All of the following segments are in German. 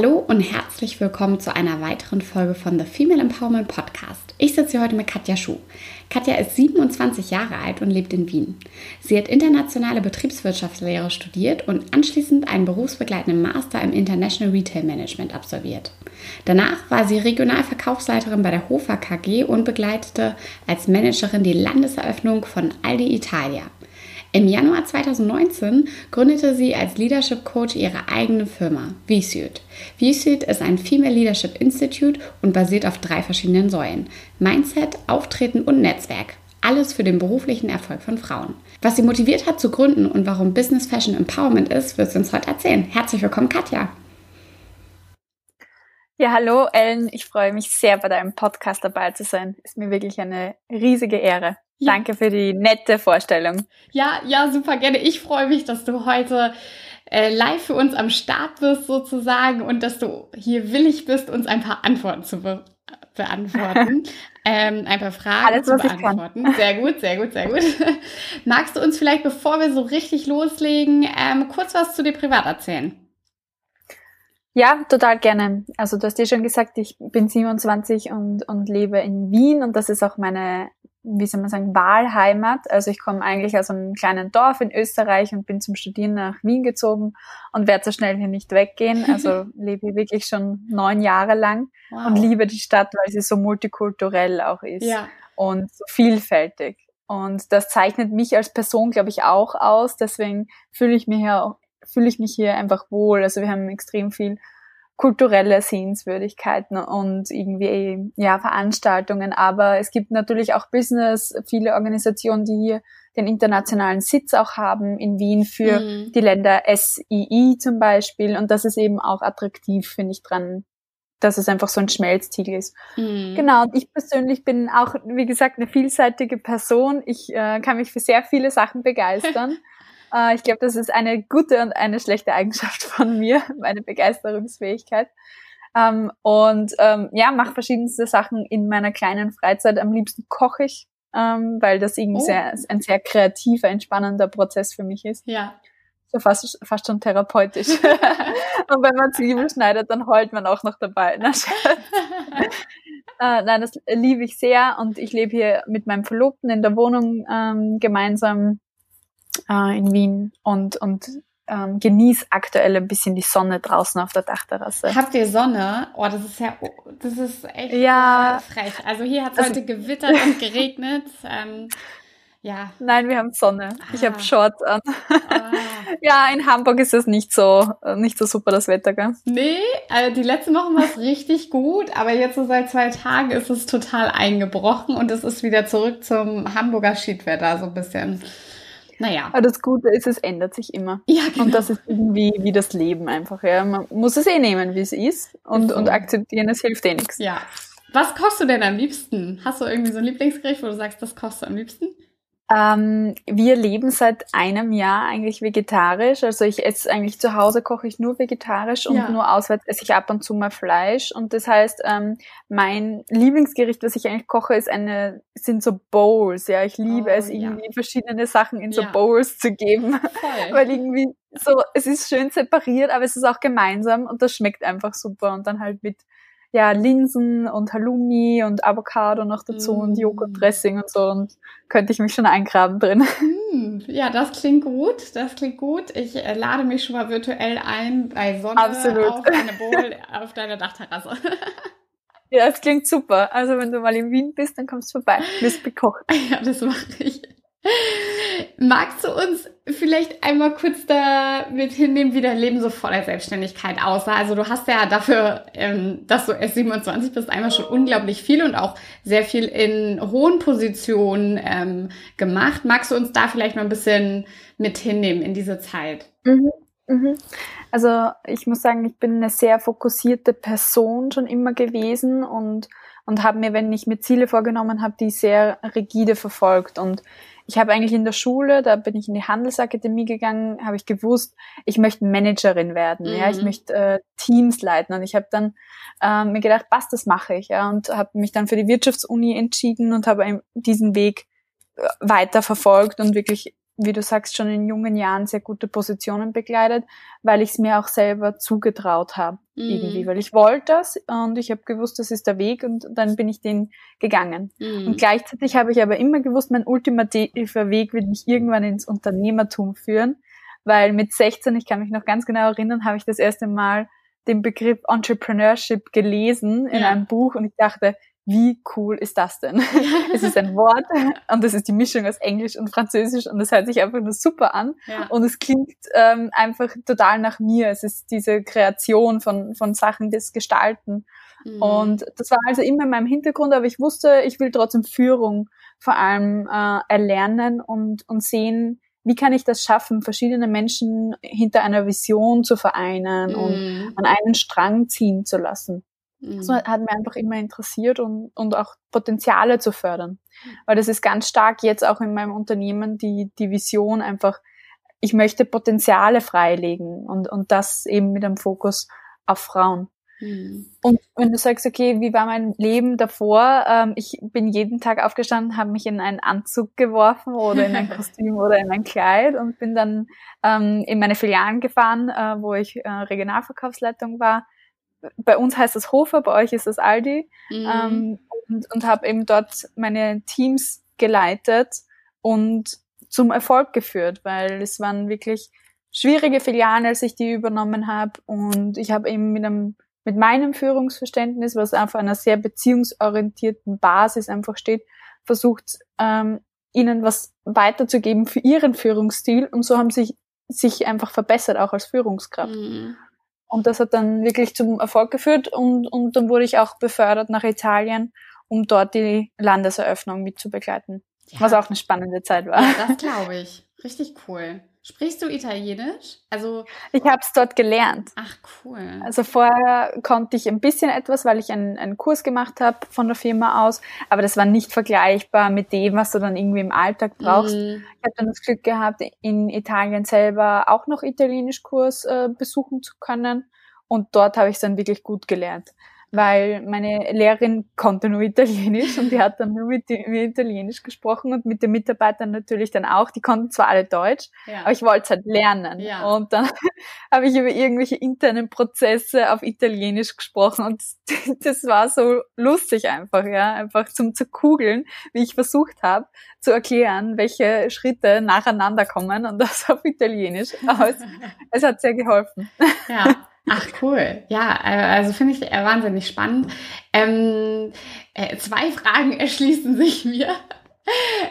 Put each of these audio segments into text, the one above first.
Hallo und herzlich willkommen zu einer weiteren Folge von The Female Empowerment Podcast. Ich sitze hier heute mit Katja Schuh. Katja ist 27 Jahre alt und lebt in Wien. Sie hat internationale Betriebswirtschaftslehre studiert und anschließend einen berufsbegleitenden Master im International Retail Management absolviert. Danach war sie Regionalverkaufsleiterin bei der Hofer KG und begleitete als Managerin die Landeseröffnung von Aldi Italia. Im Januar 2019 gründete sie als Leadership Coach ihre eigene Firma, VSUIT. VSUIT ist ein Female Leadership Institute und basiert auf drei verschiedenen Säulen: Mindset, Auftreten und Netzwerk. Alles für den beruflichen Erfolg von Frauen. Was sie motiviert hat zu gründen und warum Business Fashion Empowerment ist, wird sie uns heute erzählen. Herzlich willkommen, Katja. Ja, hallo Ellen. Ich freue mich sehr, bei deinem Podcast dabei zu sein. Ist mir wirklich eine riesige Ehre. Ja. Danke für die nette Vorstellung. Ja, ja, super gerne. Ich freue mich, dass du heute äh, live für uns am Start bist sozusagen und dass du hier willig bist, uns ein paar Antworten zu be beantworten. ähm, ein paar Fragen Alles, zu beantworten. Sehr gut, sehr gut, sehr gut. Magst du uns vielleicht, bevor wir so richtig loslegen, ähm, kurz was zu dir privat erzählen? Ja, total gerne. Also du hast dir schon gesagt, ich bin 27 und, und lebe in Wien und das ist auch meine wie soll man sagen, Wahlheimat. Also ich komme eigentlich aus einem kleinen Dorf in Österreich und bin zum Studieren nach Wien gezogen und werde so schnell hier nicht weggehen. Also lebe hier wirklich schon neun Jahre lang wow. und liebe die Stadt, weil sie so multikulturell auch ist ja. und so vielfältig. Und das zeichnet mich als Person, glaube ich, auch aus. Deswegen fühle ich mich hier, fühle ich mich hier einfach wohl. Also wir haben extrem viel kulturelle Sehenswürdigkeiten und irgendwie ja Veranstaltungen. Aber es gibt natürlich auch Business, viele Organisationen, die hier den internationalen Sitz auch haben in Wien für mhm. die Länder SII zum Beispiel. Und das ist eben auch attraktiv, finde ich, dran, dass es einfach so ein Schmelztiegel ist. Mhm. Genau, und ich persönlich bin auch, wie gesagt, eine vielseitige Person. Ich äh, kann mich für sehr viele Sachen begeistern. Äh, ich glaube, das ist eine gute und eine schlechte Eigenschaft von mir, meine Begeisterungsfähigkeit. Ähm, und ähm, ja, mache verschiedenste Sachen in meiner kleinen Freizeit. Am liebsten koche ich, ähm, weil das irgendwie oh. sehr, ein sehr kreativer, entspannender Prozess für mich ist. Ja. So fast, fast schon therapeutisch. und wenn man Zwiebel schneidet, dann heult man auch noch dabei. Na, äh, nein, das liebe ich sehr und ich lebe hier mit meinem Verlobten in der Wohnung ähm, gemeinsam äh, in Wien und, und ähm, genieß aktuell ein bisschen die Sonne draußen auf der Dachterrasse. Habt ihr Sonne? Oh, das ist ja, das ist echt ja, frech. Also hier hat es also, heute gewittert und geregnet. Ähm, ja. Nein, wir haben Sonne. Ah. Ich habe Shorts an. Ah. ja, in Hamburg ist es nicht so, nicht so super das Wetter, gell? Nee, also die letzten Wochen war es richtig gut, aber jetzt so seit zwei Tagen ist es total eingebrochen und es ist wieder zurück zum Hamburger Schiedwetter so ein bisschen. Naja. Aber das Gute ist, es ändert sich immer. Ja, genau. Und das ist irgendwie wie das Leben einfach. Ja. Man muss es eh nehmen, wie es ist und, so. und akzeptieren, es hilft eh nichts. Ja. Was kochst du denn am liebsten? Hast du irgendwie so ein Lieblingsgericht, wo du sagst, das kochst du am liebsten? Ähm, wir leben seit einem Jahr eigentlich vegetarisch. Also ich esse eigentlich zu Hause koche ich nur vegetarisch und ja. nur auswärts esse ich ab und zu mal Fleisch. Und das heißt, ähm, mein Lieblingsgericht, was ich eigentlich koche, ist eine, sind so Bowls. Ja, ich liebe oh, es, irgendwie ja. verschiedene Sachen in so ja. Bowls zu geben. Voll. Weil irgendwie so, es ist schön separiert, aber es ist auch gemeinsam und das schmeckt einfach super. Und dann halt mit ja, Linsen und Halloumi und Avocado noch dazu mm. und Joghurtdressing und so und könnte ich mich schon eingraben drin. Mm. Ja, das klingt gut, das klingt gut. Ich äh, lade mich schon mal virtuell ein bei Sonne Absolut. auf eine Bowl auf deiner Dachterrasse. Ja, es klingt super. Also wenn du mal in Wien bist, dann kommst du vorbei. Wirst bekocht. Ja, das mache ich. Magst du uns vielleicht einmal kurz da mit hinnehmen, wie dein Leben so vor der Selbstständigkeit aussah? Also du hast ja dafür, ähm, dass du erst 27 bist, einmal schon unglaublich viel und auch sehr viel in hohen Positionen ähm, gemacht. Magst du uns da vielleicht mal ein bisschen mit hinnehmen in diese Zeit? Mhm. Mhm. Also ich muss sagen, ich bin eine sehr fokussierte Person schon immer gewesen und und habe mir, wenn ich mir Ziele vorgenommen habe, die sehr rigide verfolgt. Und ich habe eigentlich in der Schule, da bin ich in die Handelsakademie gegangen, habe ich gewusst, ich möchte Managerin werden, mhm. ja, ich mhm. möchte äh, Teams leiten und ich habe dann äh, mir gedacht, was, das mache ich, ja, und habe mich dann für die Wirtschaftsuni entschieden und habe diesen Weg äh, weiter verfolgt und wirklich wie du sagst, schon in jungen Jahren sehr gute Positionen begleitet, weil ich es mir auch selber zugetraut habe mhm. irgendwie, weil ich wollte das und ich habe gewusst, das ist der Weg und dann bin ich den gegangen. Mhm. Und gleichzeitig habe ich aber immer gewusst, mein ultimativer Weg wird mich irgendwann ins Unternehmertum führen, weil mit 16, ich kann mich noch ganz genau erinnern, habe ich das erste Mal den Begriff Entrepreneurship gelesen in ja. einem Buch und ich dachte, wie cool ist das denn? es ist ein Wort und das ist die Mischung aus Englisch und Französisch und das hört sich einfach nur super an ja. und es klingt ähm, einfach total nach mir. Es ist diese Kreation von, von Sachen, das Gestalten. Mhm. Und das war also immer in meinem Hintergrund, aber ich wusste, ich will trotzdem Führung vor allem äh, erlernen und, und sehen, wie kann ich das schaffen, verschiedene Menschen hinter einer Vision zu vereinen mhm. und an einen Strang ziehen zu lassen. Mhm. Das hat mir einfach immer interessiert und, und auch Potenziale zu fördern. Weil das ist ganz stark jetzt auch in meinem Unternehmen die, die Vision einfach, ich möchte Potenziale freilegen und, und das eben mit einem Fokus auf Frauen. Mhm. Und wenn du sagst, okay, wie war mein Leben davor? Ähm, ich bin jeden Tag aufgestanden, habe mich in einen Anzug geworfen oder in ein Kostüm oder in ein Kleid und bin dann ähm, in meine Filialen gefahren, äh, wo ich äh, Regionalverkaufsleitung war bei uns heißt das Hofer, bei euch ist das Aldi mhm. ähm, und, und habe eben dort meine Teams geleitet und zum Erfolg geführt, weil es waren wirklich schwierige Filialen, als ich die übernommen habe und ich habe eben mit einem mit meinem Führungsverständnis, was auf einer sehr beziehungsorientierten Basis einfach steht, versucht ähm, ihnen was weiterzugeben für ihren Führungsstil und so haben sich sich einfach verbessert auch als Führungskraft. Mhm. Und das hat dann wirklich zum Erfolg geführt und, und dann wurde ich auch befördert nach Italien, um dort die Landeseröffnung mitzubegleiten. Ja. Was auch eine spannende Zeit war. Ja, das glaube ich. Richtig cool. Sprichst du Italienisch? Also ich habe es dort gelernt. Ach cool. Also vorher konnte ich ein bisschen etwas, weil ich einen, einen Kurs gemacht habe von der Firma aus, aber das war nicht vergleichbar mit dem, was du dann irgendwie im Alltag brauchst. Mm. Ich habe dann das Glück gehabt, in Italien selber auch noch Italienischkurs äh, besuchen zu können und dort habe ich dann wirklich gut gelernt weil meine Lehrerin konnte nur Italienisch und die hat dann nur mit mir Italienisch gesprochen und mit den Mitarbeitern natürlich dann auch. Die konnten zwar alle Deutsch, ja. aber ich wollte es halt lernen. Ja. Und dann habe ich über irgendwelche internen Prozesse auf Italienisch gesprochen und das war so lustig einfach, ja, einfach zum zu kugeln, wie ich versucht habe zu erklären, welche Schritte nacheinander kommen und das auf Italienisch. Aber es, es hat sehr geholfen. Ja. Ach cool. Ja, äh, also finde ich äh, wahnsinnig spannend. Ähm, äh, zwei Fragen erschließen sich mir.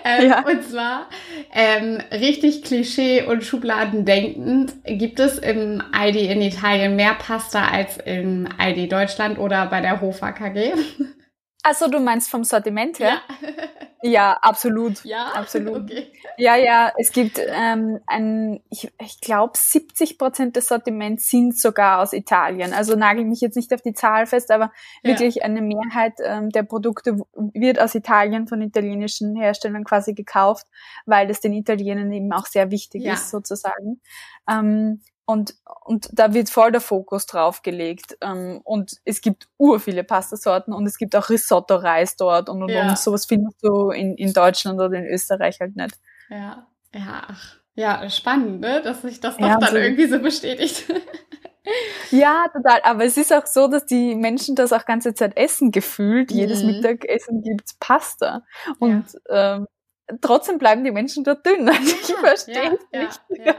Ähm, ja. Und zwar ähm, richtig Klischee und Schubladen denkend. Gibt es im ID in Italien mehr Pasta als im ID Deutschland oder bei der Hofer KG? Also du meinst vom Sortiment her? Ja. Ja, absolut. Ja, absolut. Okay. Ja, ja, es gibt ähm, ein, ich, ich glaube, 70 Prozent des Sortiments sind sogar aus Italien. Also nagel mich jetzt nicht auf die Zahl fest, aber ja. wirklich eine Mehrheit ähm, der Produkte wird aus Italien von italienischen Herstellern quasi gekauft, weil das den Italienern eben auch sehr wichtig ja. ist, sozusagen. Ähm, und, und da wird voll der Fokus drauf gelegt. Ähm, und es gibt ur viele Pastasorten und es gibt auch Risotto-Reis dort und, und, ja. und sowas findest du in, in Deutschland oder in Österreich halt nicht. Ja, ja, ach, ja, spannend, ne? dass sich das doch ja, dann so irgendwie so bestätigt. ja, total. Aber es ist auch so, dass die Menschen das auch ganze Zeit essen gefühlt. Mhm. Jedes Mittagessen gibt's Pasta. Und ja. ähm, trotzdem bleiben die Menschen dort dünn. Also ich verstehe es nicht.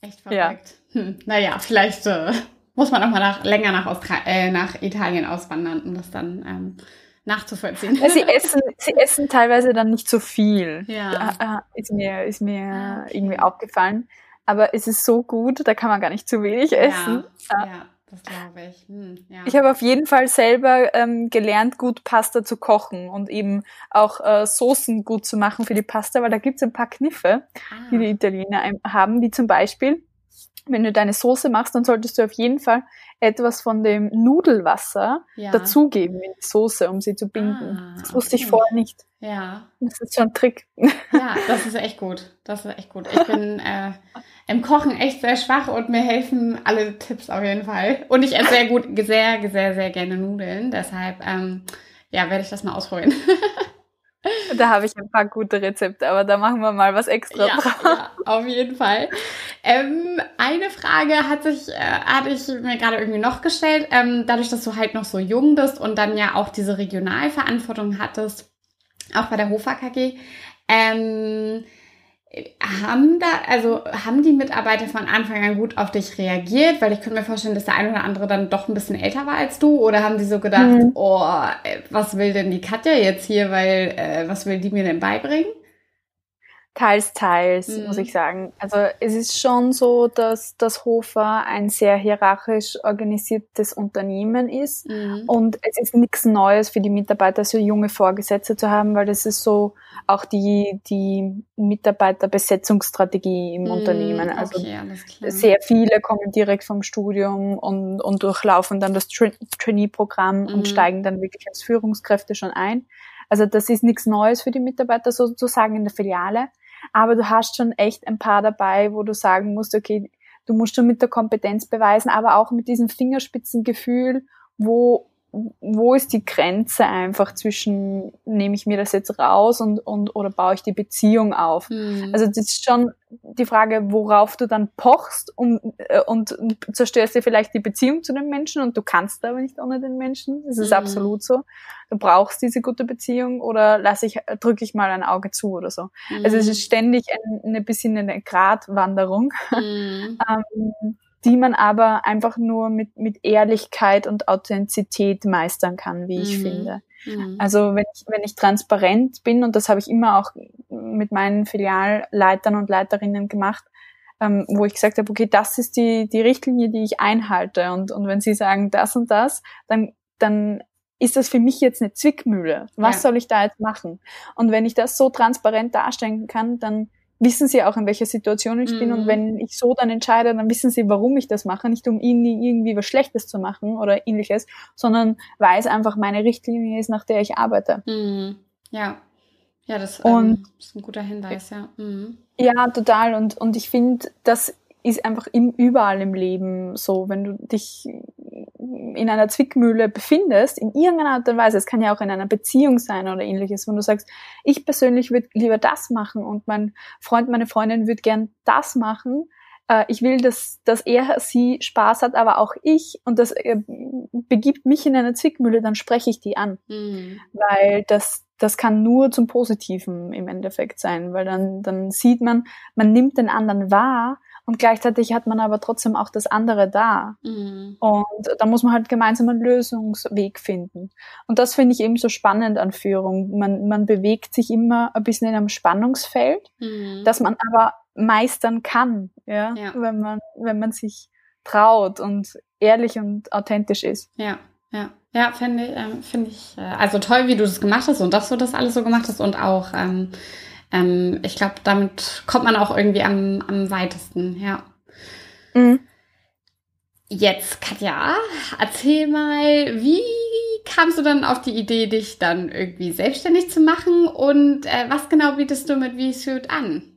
Echt verrückt. Ja. Hm. Naja, vielleicht äh, muss man auch mal nach, länger nach, Austra äh, nach Italien auswandern, um das dann ähm, nachzuvollziehen. Ja, sie essen, sie essen teilweise dann nicht so viel. Ja. Da, äh, ist mir, ist mir ah, okay. irgendwie aufgefallen. Aber es ist so gut, da kann man gar nicht zu wenig essen. Ja, ja. Das glaube ich. Hm, ja. Ich habe auf jeden Fall selber ähm, gelernt, gut Pasta zu kochen und eben auch äh, Soßen gut zu machen für die Pasta, weil da gibt es ein paar Kniffe, ah. die die Italiener haben, wie zum Beispiel, wenn du deine Soße machst, dann solltest du auf jeden Fall etwas von dem Nudelwasser ja. dazugeben in die Soße, um sie zu binden. Ah, das wusste okay. ich vorher nicht. Ja. Das ist so ein Trick. Ja, das ist echt gut. Das ist echt gut. Ich bin äh, im Kochen echt sehr schwach und mir helfen alle Tipps auf jeden Fall. Und ich esse sehr gut, sehr, sehr, sehr gerne Nudeln. Deshalb, ähm, ja, werde ich das mal ausprobieren. Da habe ich ein paar gute Rezepte, aber da machen wir mal was extra ja, drauf. Ja, auf jeden Fall. Ähm, eine Frage hat sich, äh, hatte ich mir gerade irgendwie noch gestellt. Ähm, dadurch, dass du halt noch so jung bist und dann ja auch diese Regionalverantwortung hattest, auch bei der Hofa KG, ähm, haben da, also haben die Mitarbeiter von Anfang an gut auf dich reagiert? Weil ich könnte mir vorstellen, dass der eine oder andere dann doch ein bisschen älter war als du. Oder haben die so gedacht, mhm. oh, was will denn die Katja jetzt hier, weil äh, was will die mir denn beibringen? Teils, teils, mhm. muss ich sagen. Also es ist schon so, dass das Hofer ein sehr hierarchisch organisiertes Unternehmen ist mhm. und es ist nichts Neues für die Mitarbeiter, so junge Vorgesetzte zu haben, weil das ist so auch die, die Mitarbeiterbesetzungsstrategie im mhm. Unternehmen. Also okay, sehr viele kommen direkt vom Studium und, und durchlaufen dann das Tra Trainee-Programm und mhm. steigen dann wirklich als Führungskräfte schon ein. Also das ist nichts Neues für die Mitarbeiter sozusagen in der Filiale. Aber du hast schon echt ein paar dabei, wo du sagen musst, okay, du musst schon mit der Kompetenz beweisen, aber auch mit diesem Fingerspitzengefühl, wo wo ist die Grenze einfach zwischen, nehme ich mir das jetzt raus und, und oder baue ich die Beziehung auf? Mhm. Also das ist schon die Frage, worauf du dann pochst und, äh, und zerstörst dir vielleicht die Beziehung zu den Menschen und du kannst aber nicht ohne den Menschen. Das ist mhm. absolut so. Du brauchst diese gute Beziehung oder lass ich, drücke ich mal ein Auge zu oder so. Mhm. Also es ist ständig ein, eine bisschen eine Gratwanderung. Mhm. ähm, die man aber einfach nur mit, mit Ehrlichkeit und Authentizität meistern kann, wie ich mhm. finde. Mhm. Also wenn ich, wenn ich transparent bin, und das habe ich immer auch mit meinen Filialleitern und Leiterinnen gemacht, ähm, wo ich gesagt habe, okay, das ist die, die Richtlinie, die ich einhalte. Und, und wenn sie sagen das und das, dann, dann ist das für mich jetzt eine Zwickmühle. Was ja. soll ich da jetzt machen? Und wenn ich das so transparent darstellen kann, dann wissen sie auch, in welcher Situation ich mhm. bin. Und mhm. wenn ich so dann entscheide, dann wissen sie, warum ich das mache. Nicht um ihnen irgendwie was Schlechtes zu machen oder ähnliches, sondern weil es einfach meine Richtlinie ist, nach der ich arbeite. Mhm. Ja. Ja, das und, ähm, ist ein guter Hinweis, ja. Mhm. Ja, total. Und, und ich finde, das ist einfach im, überall im Leben so, wenn du dich in einer Zwickmühle befindest, in irgendeiner Art und Weise, es kann ja auch in einer Beziehung sein oder ähnliches, wenn du sagst, ich persönlich würde lieber das machen und mein Freund, meine Freundin würde gern das machen, äh, ich will, dass, dass er sie Spaß hat, aber auch ich und das äh, begibt mich in eine Zwickmühle, dann spreche ich die an. Mhm. Weil das, das kann nur zum Positiven im Endeffekt sein, weil dann, dann sieht man, man nimmt den anderen wahr und gleichzeitig hat man aber trotzdem auch das andere da. Mhm. Und da muss man halt gemeinsam einen Lösungsweg finden. Und das finde ich eben so spannend an Führung. Man, man bewegt sich immer ein bisschen in einem Spannungsfeld, mhm. das man aber meistern kann, ja, ja, wenn man, wenn man sich traut und ehrlich und authentisch ist. Ja, ja. Ja, finde äh, find ich, äh, also toll, wie du das gemacht hast und dass du das alles so gemacht hast und auch, ähm, ähm, ich glaube, damit kommt man auch irgendwie am, am weitesten, ja. Mhm. Jetzt, Katja, erzähl mal, wie kamst du dann auf die Idee, dich dann irgendwie selbstständig zu machen und äh, was genau bietest du mit V-Suit an?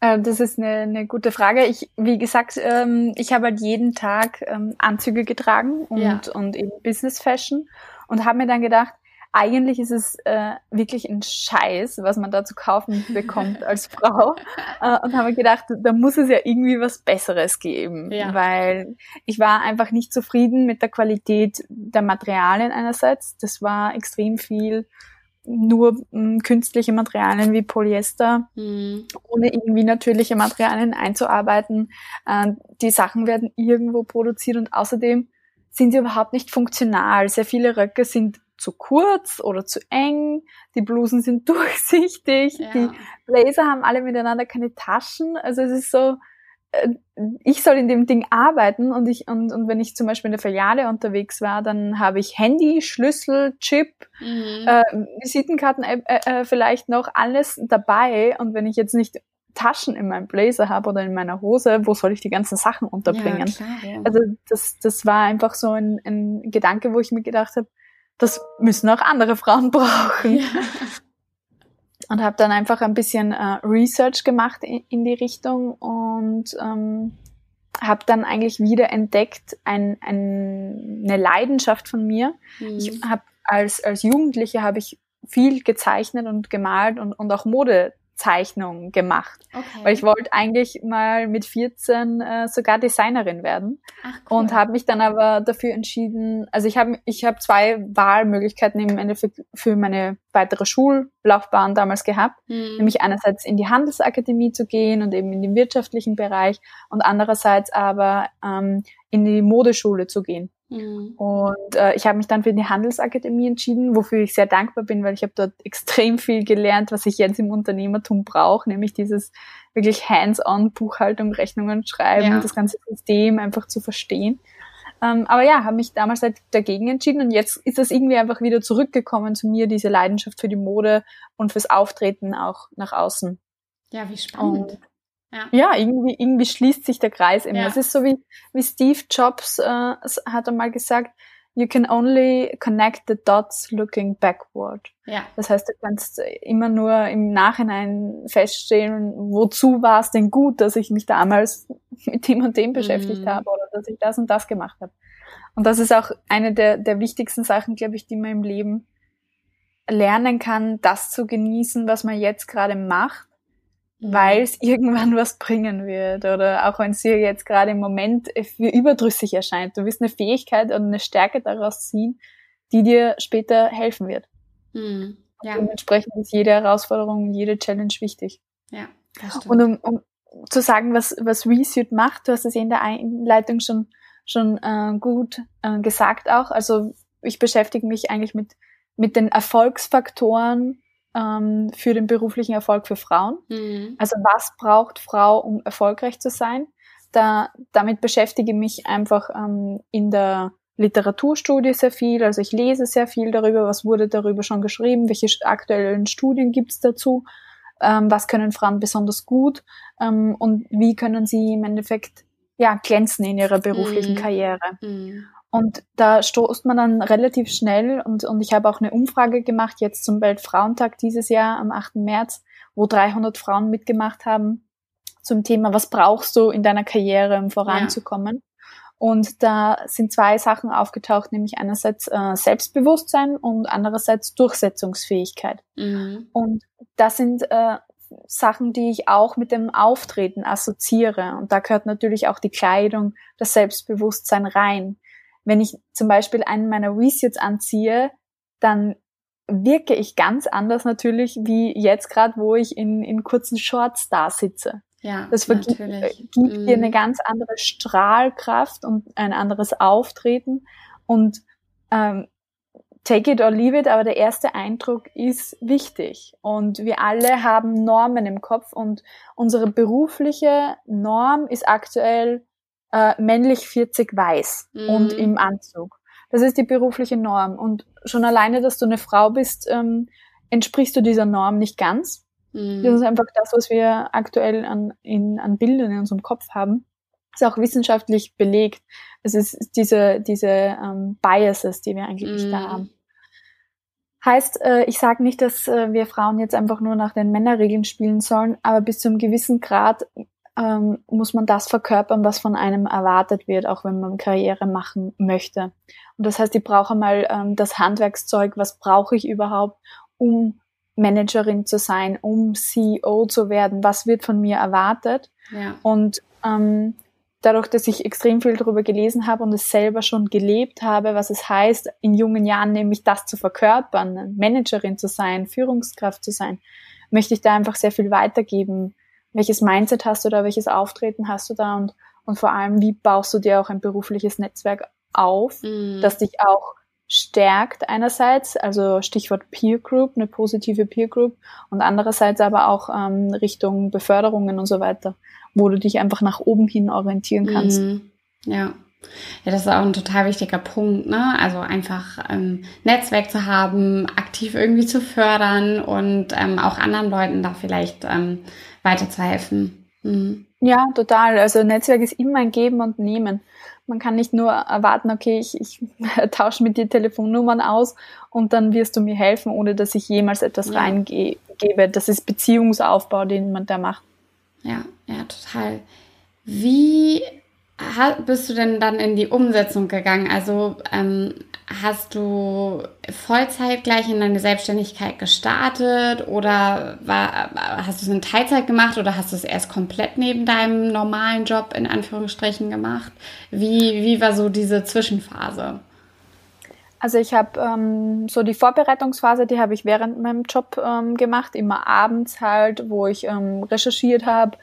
Äh, das ist eine, eine gute Frage. Ich, wie gesagt, ähm, ich habe halt jeden Tag ähm, Anzüge getragen und, ja. und eben Business Fashion und habe mir dann gedacht, eigentlich ist es äh, wirklich ein Scheiß, was man da zu kaufen bekommt als Frau. Äh, und habe gedacht, da muss es ja irgendwie was Besseres geben, ja. weil ich war einfach nicht zufrieden mit der Qualität der Materialien einerseits. Das war extrem viel nur mh, künstliche Materialien wie Polyester, mhm. ohne irgendwie natürliche Materialien einzuarbeiten. Äh, die Sachen werden irgendwo produziert und außerdem sind sie überhaupt nicht funktional. Sehr viele Röcke sind zu kurz oder zu eng, die Blusen sind durchsichtig, ja. die Blazer haben alle miteinander keine Taschen. Also es ist so, äh, ich soll in dem Ding arbeiten und ich und, und wenn ich zum Beispiel in der Filiale unterwegs war, dann habe ich Handy, Schlüssel, Chip, mhm. äh, Visitenkarten äh, äh, vielleicht noch alles dabei und wenn ich jetzt nicht Taschen in meinem Blazer habe oder in meiner Hose, wo soll ich die ganzen Sachen unterbringen? Ja, klar, ja. Also das, das war einfach so ein, ein Gedanke, wo ich mir gedacht habe, das müssen auch andere Frauen brauchen. Ja. Und habe dann einfach ein bisschen äh, Research gemacht in, in, die Richtung und ähm, habe dann eigentlich wieder entdeckt ein, ein, eine Leidenschaft von mir. Mhm. Ich habe als als Jugendliche habe ich viel gezeichnet und gemalt und, und auch Mode Zeichnung gemacht. Okay. Weil ich wollte eigentlich mal mit 14 äh, sogar Designerin werden. Ach, cool. Und habe mich dann aber dafür entschieden, also ich habe ich hab zwei Wahlmöglichkeiten im Endeffekt für meine weitere Schullaufbahn damals gehabt. Mhm. Nämlich einerseits in die Handelsakademie zu gehen und eben in den wirtschaftlichen Bereich und andererseits aber ähm, in die Modeschule zu gehen. Mhm. Und äh, ich habe mich dann für die Handelsakademie entschieden, wofür ich sehr dankbar bin, weil ich habe dort extrem viel gelernt, was ich jetzt im Unternehmertum brauche, nämlich dieses wirklich hands-on Buchhaltung, Rechnungen schreiben, ja. das ganze System einfach zu verstehen. Ähm, aber ja, habe mich damals halt dagegen entschieden und jetzt ist das irgendwie einfach wieder zurückgekommen zu mir, diese Leidenschaft für die Mode und fürs Auftreten auch nach außen. Ja, wie spannend. Und ja. ja, irgendwie, irgendwie schließt sich der Kreis immer. Ja. Es ist so wie, wie Steve Jobs äh, hat einmal gesagt, you can only connect the dots looking backward. Ja. Das heißt, du kannst immer nur im Nachhinein feststellen, wozu war es denn gut, dass ich mich damals mit dem und dem beschäftigt mhm. habe oder dass ich das und das gemacht habe. Und das ist auch eine der, der wichtigsten Sachen, glaube ich, die man im Leben lernen kann, das zu genießen, was man jetzt gerade macht weil es irgendwann was bringen wird oder auch wenn es dir jetzt gerade im Moment für überdrüssig erscheint. Du wirst eine Fähigkeit und eine Stärke daraus ziehen, die dir später helfen wird. Mhm. Ja. Dementsprechend ist jede Herausforderung, jede Challenge wichtig. Ja, das stimmt. Und um, um zu sagen, was, was Resuit macht, du hast es in der Einleitung schon, schon äh, gut äh, gesagt auch. Also ich beschäftige mich eigentlich mit, mit den Erfolgsfaktoren ähm, für den beruflichen Erfolg für Frauen. Mhm. Also was braucht Frau, um erfolgreich zu sein? Da, damit beschäftige ich mich einfach ähm, in der Literaturstudie sehr viel. Also ich lese sehr viel darüber, was wurde darüber schon geschrieben, welche aktuellen Studien gibt's dazu, ähm, was können Frauen besonders gut ähm, und wie können sie im Endeffekt ja glänzen in ihrer beruflichen mhm. Karriere. Mhm. Und da stoßt man dann relativ schnell und, und ich habe auch eine Umfrage gemacht, jetzt zum Weltfrauentag dieses Jahr am 8. März, wo 300 Frauen mitgemacht haben zum Thema, was brauchst du in deiner Karriere, um voranzukommen. Ja. Und da sind zwei Sachen aufgetaucht, nämlich einerseits äh, Selbstbewusstsein und andererseits Durchsetzungsfähigkeit. Mhm. Und das sind äh, Sachen, die ich auch mit dem Auftreten assoziiere. Und da gehört natürlich auch die Kleidung, das Selbstbewusstsein rein wenn ich zum Beispiel einen meiner Resets anziehe, dann wirke ich ganz anders natürlich wie jetzt gerade, wo ich in, in kurzen Shorts da sitze. Ja, das vergibt, gibt mm. dir eine mhm. ganz andere Strahlkraft und ein anderes Auftreten und ähm, take it or leave it, aber der erste Eindruck ist wichtig und wir alle haben Normen im Kopf und unsere berufliche Norm ist aktuell äh, männlich 40 weiß mhm. und im Anzug. Das ist die berufliche Norm. Und schon alleine, dass du eine Frau bist, ähm, entsprichst du dieser Norm nicht ganz. Mhm. Das ist einfach das, was wir aktuell an, in, an Bildern in unserem Kopf haben. Das ist auch wissenschaftlich belegt. Es ist diese, diese ähm, Biases, die wir eigentlich mhm. da haben. Heißt, äh, ich sage nicht, dass äh, wir Frauen jetzt einfach nur nach den Männerregeln spielen sollen, aber bis zu einem gewissen Grad ähm, muss man das verkörpern, was von einem erwartet wird, auch wenn man Karriere machen möchte. Und das heißt, ich brauche mal ähm, das Handwerkszeug, was brauche ich überhaupt, um Managerin zu sein, um CEO zu werden, was wird von mir erwartet. Ja. Und ähm, dadurch, dass ich extrem viel darüber gelesen habe und es selber schon gelebt habe, was es heißt, in jungen Jahren nämlich das zu verkörpern, Managerin zu sein, Führungskraft zu sein, möchte ich da einfach sehr viel weitergeben welches Mindset hast du da, welches Auftreten hast du da und, und vor allem, wie baust du dir auch ein berufliches Netzwerk auf, mhm. das dich auch stärkt einerseits, also Stichwort Peer Group, eine positive Peer Group und andererseits aber auch ähm, Richtung Beförderungen und so weiter, wo du dich einfach nach oben hin orientieren kannst. Mhm. Ja, Ja, das ist auch ein total wichtiger Punkt, ne? Also einfach ähm, Netzwerk zu haben, aktiv irgendwie zu fördern und ähm, auch anderen Leuten da vielleicht ähm, weiterzuhelfen. Mhm. Ja, total. Also Netzwerk ist immer ein Geben und Nehmen. Man kann nicht nur erwarten, okay, ich, ich tausche mit dir Telefonnummern aus und dann wirst du mir helfen, ohne dass ich jemals etwas ja. reingebe. Das ist Beziehungsaufbau, den man da macht. Ja, ja, total. Wie bist du denn dann in die Umsetzung gegangen? Also ähm, hast du Vollzeit gleich in deine Selbstständigkeit gestartet oder war, hast du es in Teilzeit gemacht oder hast du es erst komplett neben deinem normalen Job in Anführungsstrichen gemacht? Wie, wie war so diese Zwischenphase? Also ich habe ähm, so die Vorbereitungsphase, die habe ich während meinem Job ähm, gemacht, immer abends halt, wo ich ähm, recherchiert habe,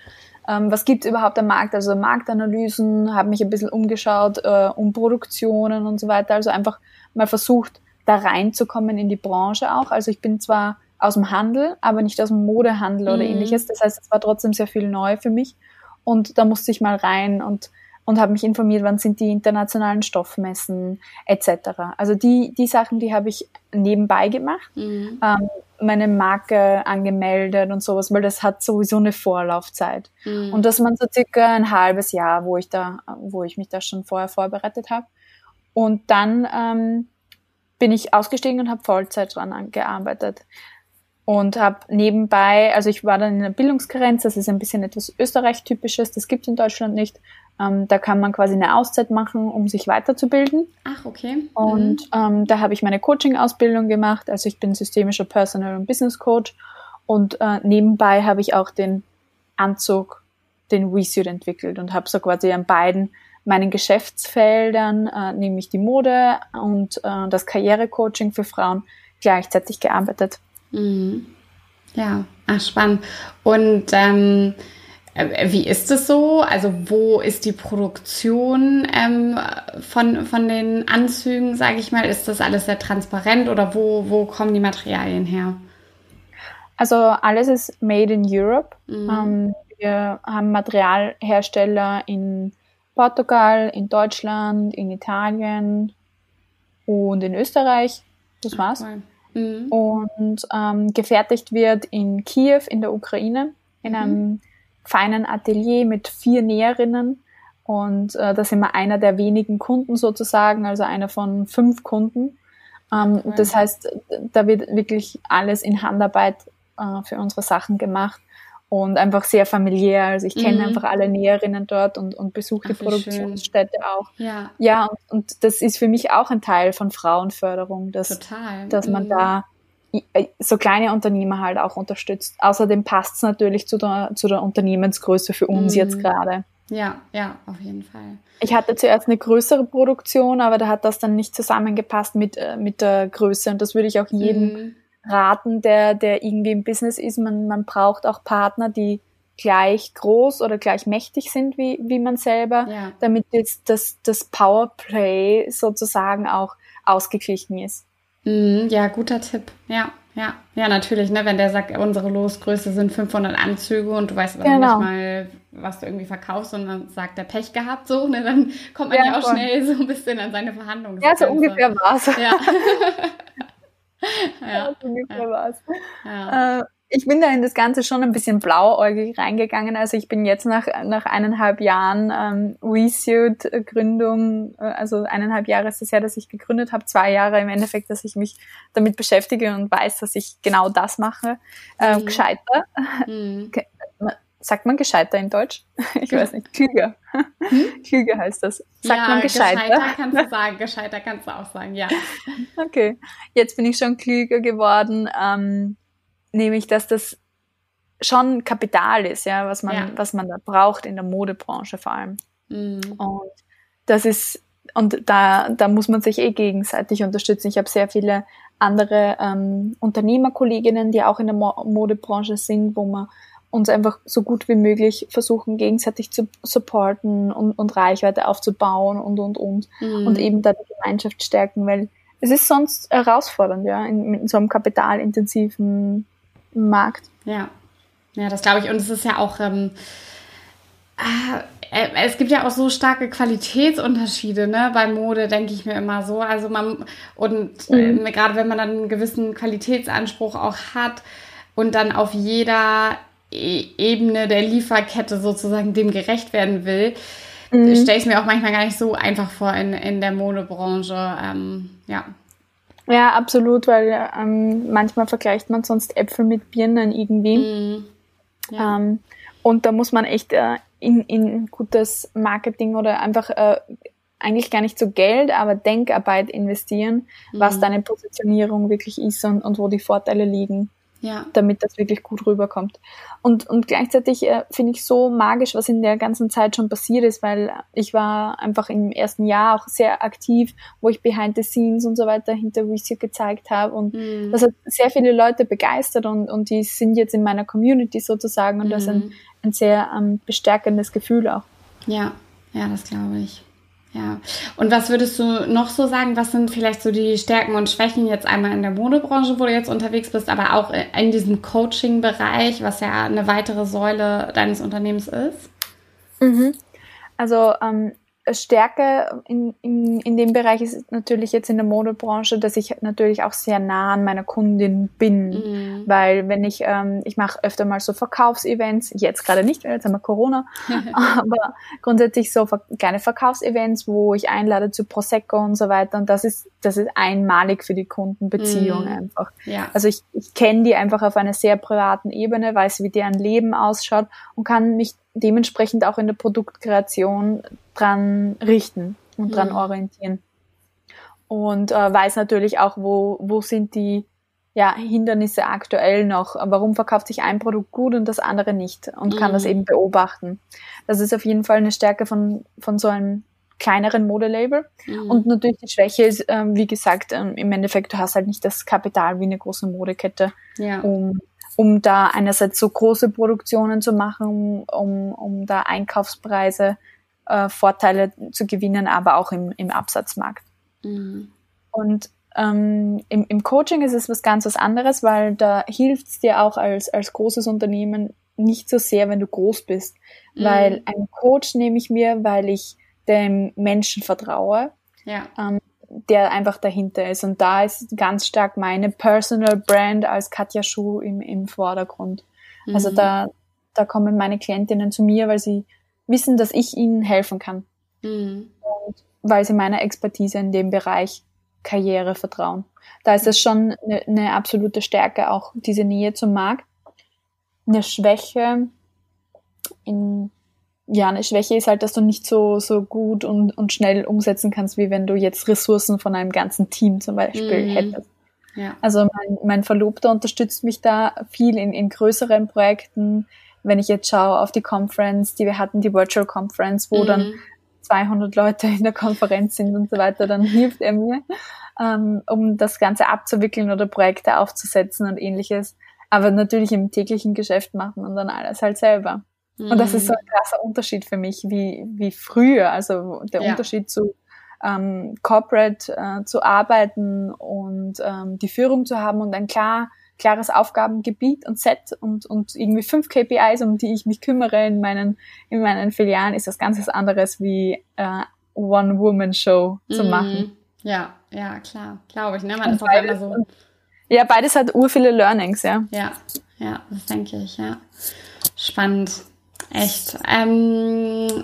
ähm, was gibt es überhaupt am Markt, also Marktanalysen, habe mich ein bisschen umgeschaut äh, um Produktionen und so weiter, also einfach mal versucht, da reinzukommen in die Branche auch. Also ich bin zwar aus dem Handel, aber nicht aus dem Modehandel oder mhm. ähnliches. Das heißt, es war trotzdem sehr viel neu für mich. Und da musste ich mal rein und, und habe mich informiert, wann sind die internationalen Stoffmessen etc. Also die, die Sachen, die habe ich nebenbei gemacht. Mhm. Ähm, meine Marke angemeldet und sowas, weil das hat sowieso eine Vorlaufzeit. Mhm. Und das waren so circa ein halbes Jahr, wo ich da, wo ich mich da schon vorher vorbereitet habe. Und dann ähm, bin ich ausgestiegen und habe Vollzeit dran gearbeitet. Und habe nebenbei, also ich war dann in der Bildungskarenz, das ist ein bisschen etwas Österreich-typisches, das gibt es in Deutschland nicht. Ähm, da kann man quasi eine Auszeit machen, um sich weiterzubilden. Ach, okay. Und mhm. ähm, da habe ich meine Coaching-Ausbildung gemacht. Also ich bin systemischer Personal- und Business Coach. Und äh, nebenbei habe ich auch den Anzug, den WeSuit entwickelt und habe so quasi an beiden meinen Geschäftsfeldern, äh, nämlich die Mode und äh, das Karrierecoaching für Frauen, gleichzeitig gearbeitet. Mhm. Ja, ach spannend. Und ähm, äh, wie ist es so? Also wo ist die Produktion ähm, von, von den Anzügen, sage ich mal? Ist das alles sehr transparent oder wo, wo kommen die Materialien her? Also alles ist made in Europe. Mhm. Ähm, wir haben Materialhersteller in Portugal, in Deutschland, in Italien und in Österreich. Das war's. Cool. Mhm. Und ähm, gefertigt wird in Kiew in der Ukraine in mhm. Feinen Atelier mit vier Näherinnen. Und äh, da sind wir einer der wenigen Kunden sozusagen, also einer von fünf Kunden. Ähm, okay. Das heißt, da wird wirklich alles in Handarbeit äh, für unsere Sachen gemacht und einfach sehr familiär. Also ich kenne mhm. einfach alle Näherinnen dort und, und besuche die Produktionsstätte schön. auch. Ja, ja und, und, das ist für mich auch ein Teil von Frauenförderung, dass, Total. dass man mhm. da so kleine Unternehmer halt auch unterstützt. Außerdem passt es natürlich zu der, zu der Unternehmensgröße für uns mhm. jetzt gerade. Ja, ja, auf jeden Fall. Ich hatte zuerst eine größere Produktion, aber da hat das dann nicht zusammengepasst mit, äh, mit der Größe. Und das würde ich auch jedem mhm. raten, der, der irgendwie im Business ist. Man, man braucht auch Partner, die gleich groß oder gleich mächtig sind wie, wie man selber, ja. damit jetzt das, das Powerplay sozusagen auch ausgeglichen ist. Mhm, ja, guter Tipp. Ja, ja, ja, natürlich. Ne? Wenn der sagt, unsere Losgröße sind 500 Anzüge und du weißt aber genau. nicht mal, was du irgendwie verkaufst und dann sagt der Pech gehabt, so, ne? dann kommt man ja, ja auch voll. schnell so ein bisschen an seine Verhandlungen. Ja, so ungefähr war es. Ja. ja. ja, so ungefähr ja. war es. Ja. Äh, ich bin da in das Ganze schon ein bisschen blauäugig reingegangen. Also ich bin jetzt nach, nach eineinhalb Jahren ähm, Resuit-Gründung, äh, also eineinhalb Jahre ist es her, dass ich gegründet habe, zwei Jahre im Endeffekt, dass ich mich damit beschäftige und weiß, dass ich genau das mache, äh, mhm. gescheiter. Mhm. Sagt man gescheiter in Deutsch? Ich weiß nicht. Klüger. Hm? Klüger heißt das. Sagt ja, man gescheiter? gescheiter kannst du sagen, gescheiter kannst du auch sagen, ja. Okay. Jetzt bin ich schon klüger geworden. Ähm, nämlich dass das schon Kapital ist, ja, was man, ja. was man da braucht in der Modebranche vor allem. Mhm. Und das ist, und da, da muss man sich eh gegenseitig unterstützen. Ich habe sehr viele andere ähm, Unternehmerkolleginnen, die auch in der Mo Modebranche sind, wo man uns einfach so gut wie möglich versuchen, gegenseitig zu supporten und, und Reichweite aufzubauen und, und, und. Mhm. Und eben da die Gemeinschaft stärken, weil es ist sonst herausfordernd, ja, in, in so einem kapitalintensiven Markt. Ja, ja, das glaube ich. Und es ist ja auch, ähm, äh, äh, es gibt ja auch so starke Qualitätsunterschiede, ne? Bei Mode denke ich mir immer so. Also man und mhm. äh, gerade wenn man dann einen gewissen Qualitätsanspruch auch hat und dann auf jeder e Ebene der Lieferkette sozusagen dem gerecht werden will, mhm. stelle ich mir auch manchmal gar nicht so einfach vor in, in der Modebranche. Ähm, ja. Ja, absolut, weil ähm, manchmal vergleicht man sonst Äpfel mit Birnen irgendwie. Mhm. Ja. Ähm, und da muss man echt äh, in, in gutes Marketing oder einfach äh, eigentlich gar nicht so Geld, aber Denkarbeit investieren, mhm. was deine Positionierung wirklich ist und, und wo die Vorteile liegen ja. damit das wirklich gut rüberkommt. Und, und gleichzeitig äh, finde ich so magisch, was in der ganzen Zeit schon passiert ist, weil ich war einfach im ersten Jahr auch sehr aktiv, wo ich Behind the Scenes und so weiter hinter Research gezeigt habe und mhm. das hat sehr viele Leute begeistert und, und die sind jetzt in meiner Community sozusagen und mhm. das ist ein, mhm. ein sehr ähm, bestärkendes Gefühl auch. Ja, ja, das glaube ich. Ja. Und was würdest du noch so sagen? Was sind vielleicht so die Stärken und Schwächen jetzt einmal in der Modebranche, wo du jetzt unterwegs bist, aber auch in diesem Coaching-Bereich, was ja eine weitere Säule deines Unternehmens ist? Mhm. Also ähm, Stärke in, in, in dem Bereich ist natürlich jetzt in der Modebranche, dass ich natürlich auch sehr nah an meiner Kundin bin, mhm. weil wenn ich, ähm, ich mache öfter mal so Verkaufsevents, jetzt gerade nicht, weil jetzt haben wir Corona, aber grundsätzlich so kleine Verkaufsevents, wo ich einlade zu Prosecco und so weiter und das ist, das ist einmalig für die Kundenbeziehung mhm. einfach. Ja. Also ich, ich kenne die einfach auf einer sehr privaten Ebene, weiß, wie deren Leben ausschaut und kann mich dementsprechend auch in der Produktkreation dran richten und dran mhm. orientieren. Und äh, weiß natürlich auch, wo, wo sind die ja, Hindernisse aktuell noch. Warum verkauft sich ein Produkt gut und das andere nicht? Und kann mhm. das eben beobachten. Das ist auf jeden Fall eine Stärke von, von so einem kleineren Modelabel. Mhm. Und natürlich die Schwäche ist, ähm, wie gesagt, ähm, im Endeffekt, du hast halt nicht das Kapital wie eine große Modekette, ja. um um da einerseits so große Produktionen zu machen, um, um da Einkaufspreise, äh, Vorteile zu gewinnen, aber auch im, im Absatzmarkt. Mhm. Und ähm, im, im Coaching ist es was ganz was anderes, weil da hilft es dir auch als, als großes Unternehmen nicht so sehr, wenn du groß bist. Mhm. Weil ein Coach nehme ich mir, weil ich dem Menschen vertraue. Ja. Ähm, der einfach dahinter ist. Und da ist ganz stark meine Personal Brand als Katja Schuh im, im Vordergrund. Also mhm. Also da, da kommen meine Klientinnen zu mir, weil sie wissen, dass ich ihnen helfen kann. Mhm. Und weil sie meiner Expertise in dem Bereich Karriere vertrauen. Da ist es schon eine, eine absolute Stärke, auch diese Nähe zum Markt. Eine Schwäche in ja, eine Schwäche ist halt, dass du nicht so, so gut und, und schnell umsetzen kannst, wie wenn du jetzt Ressourcen von einem ganzen Team zum Beispiel mhm. hättest. Ja. Also mein, mein Verlobter unterstützt mich da viel in, in größeren Projekten. Wenn ich jetzt schaue auf die Conference, die wir hatten, die Virtual Conference, wo mhm. dann 200 Leute in der Konferenz sind und so weiter, dann hilft er mir, ähm, um das Ganze abzuwickeln oder Projekte aufzusetzen und ähnliches. Aber natürlich im täglichen Geschäft macht man dann alles halt selber. Und das ist so ein mhm. krasser Unterschied für mich, wie, wie früher. Also der ja. Unterschied zu ähm, Corporate äh, zu arbeiten und ähm, die Führung zu haben und ein klar, klares Aufgabengebiet und Set und, und irgendwie fünf KPIs, um die ich mich kümmere in meinen, in meinen Filialen, ist das ganz was anderes wie äh, One-Woman-Show zu mhm. machen. Ja, ja, klar, glaube ich. Ne? Man ist auch immer so. Ja, beides hat ur viele Learnings, ja. Ja, ja, das denke ich, ja. Spannend. Echt. Ähm,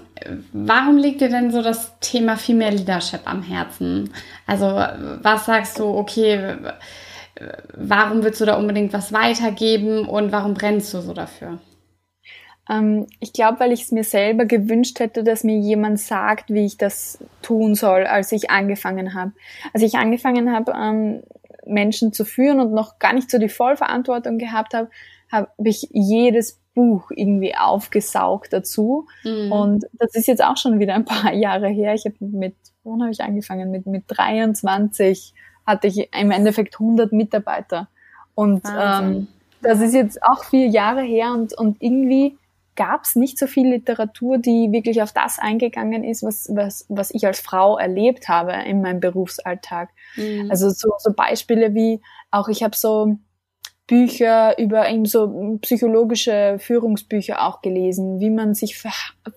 warum liegt dir denn so das Thema Female Leadership am Herzen? Also, was sagst du, okay, warum willst du da unbedingt was weitergeben und warum brennst du so dafür? Ähm, ich glaube, weil ich es mir selber gewünscht hätte, dass mir jemand sagt, wie ich das tun soll, als ich angefangen habe. Als ich angefangen habe, ähm, Menschen zu führen und noch gar nicht so die Vollverantwortung gehabt habe, habe ich jedes Buch irgendwie aufgesaugt dazu. Mhm. Und das ist jetzt auch schon wieder ein paar Jahre her. Ich habe mit, wann habe ich angefangen? Mit, mit 23 hatte ich im Endeffekt 100 Mitarbeiter. Und ähm, das ist jetzt auch vier Jahre her und, und irgendwie gab es nicht so viel Literatur, die wirklich auf das eingegangen ist, was, was, was ich als Frau erlebt habe in meinem Berufsalltag. Mhm. Also so, so Beispiele wie auch ich habe so Bücher über eben so psychologische Führungsbücher auch gelesen, wie man sich ver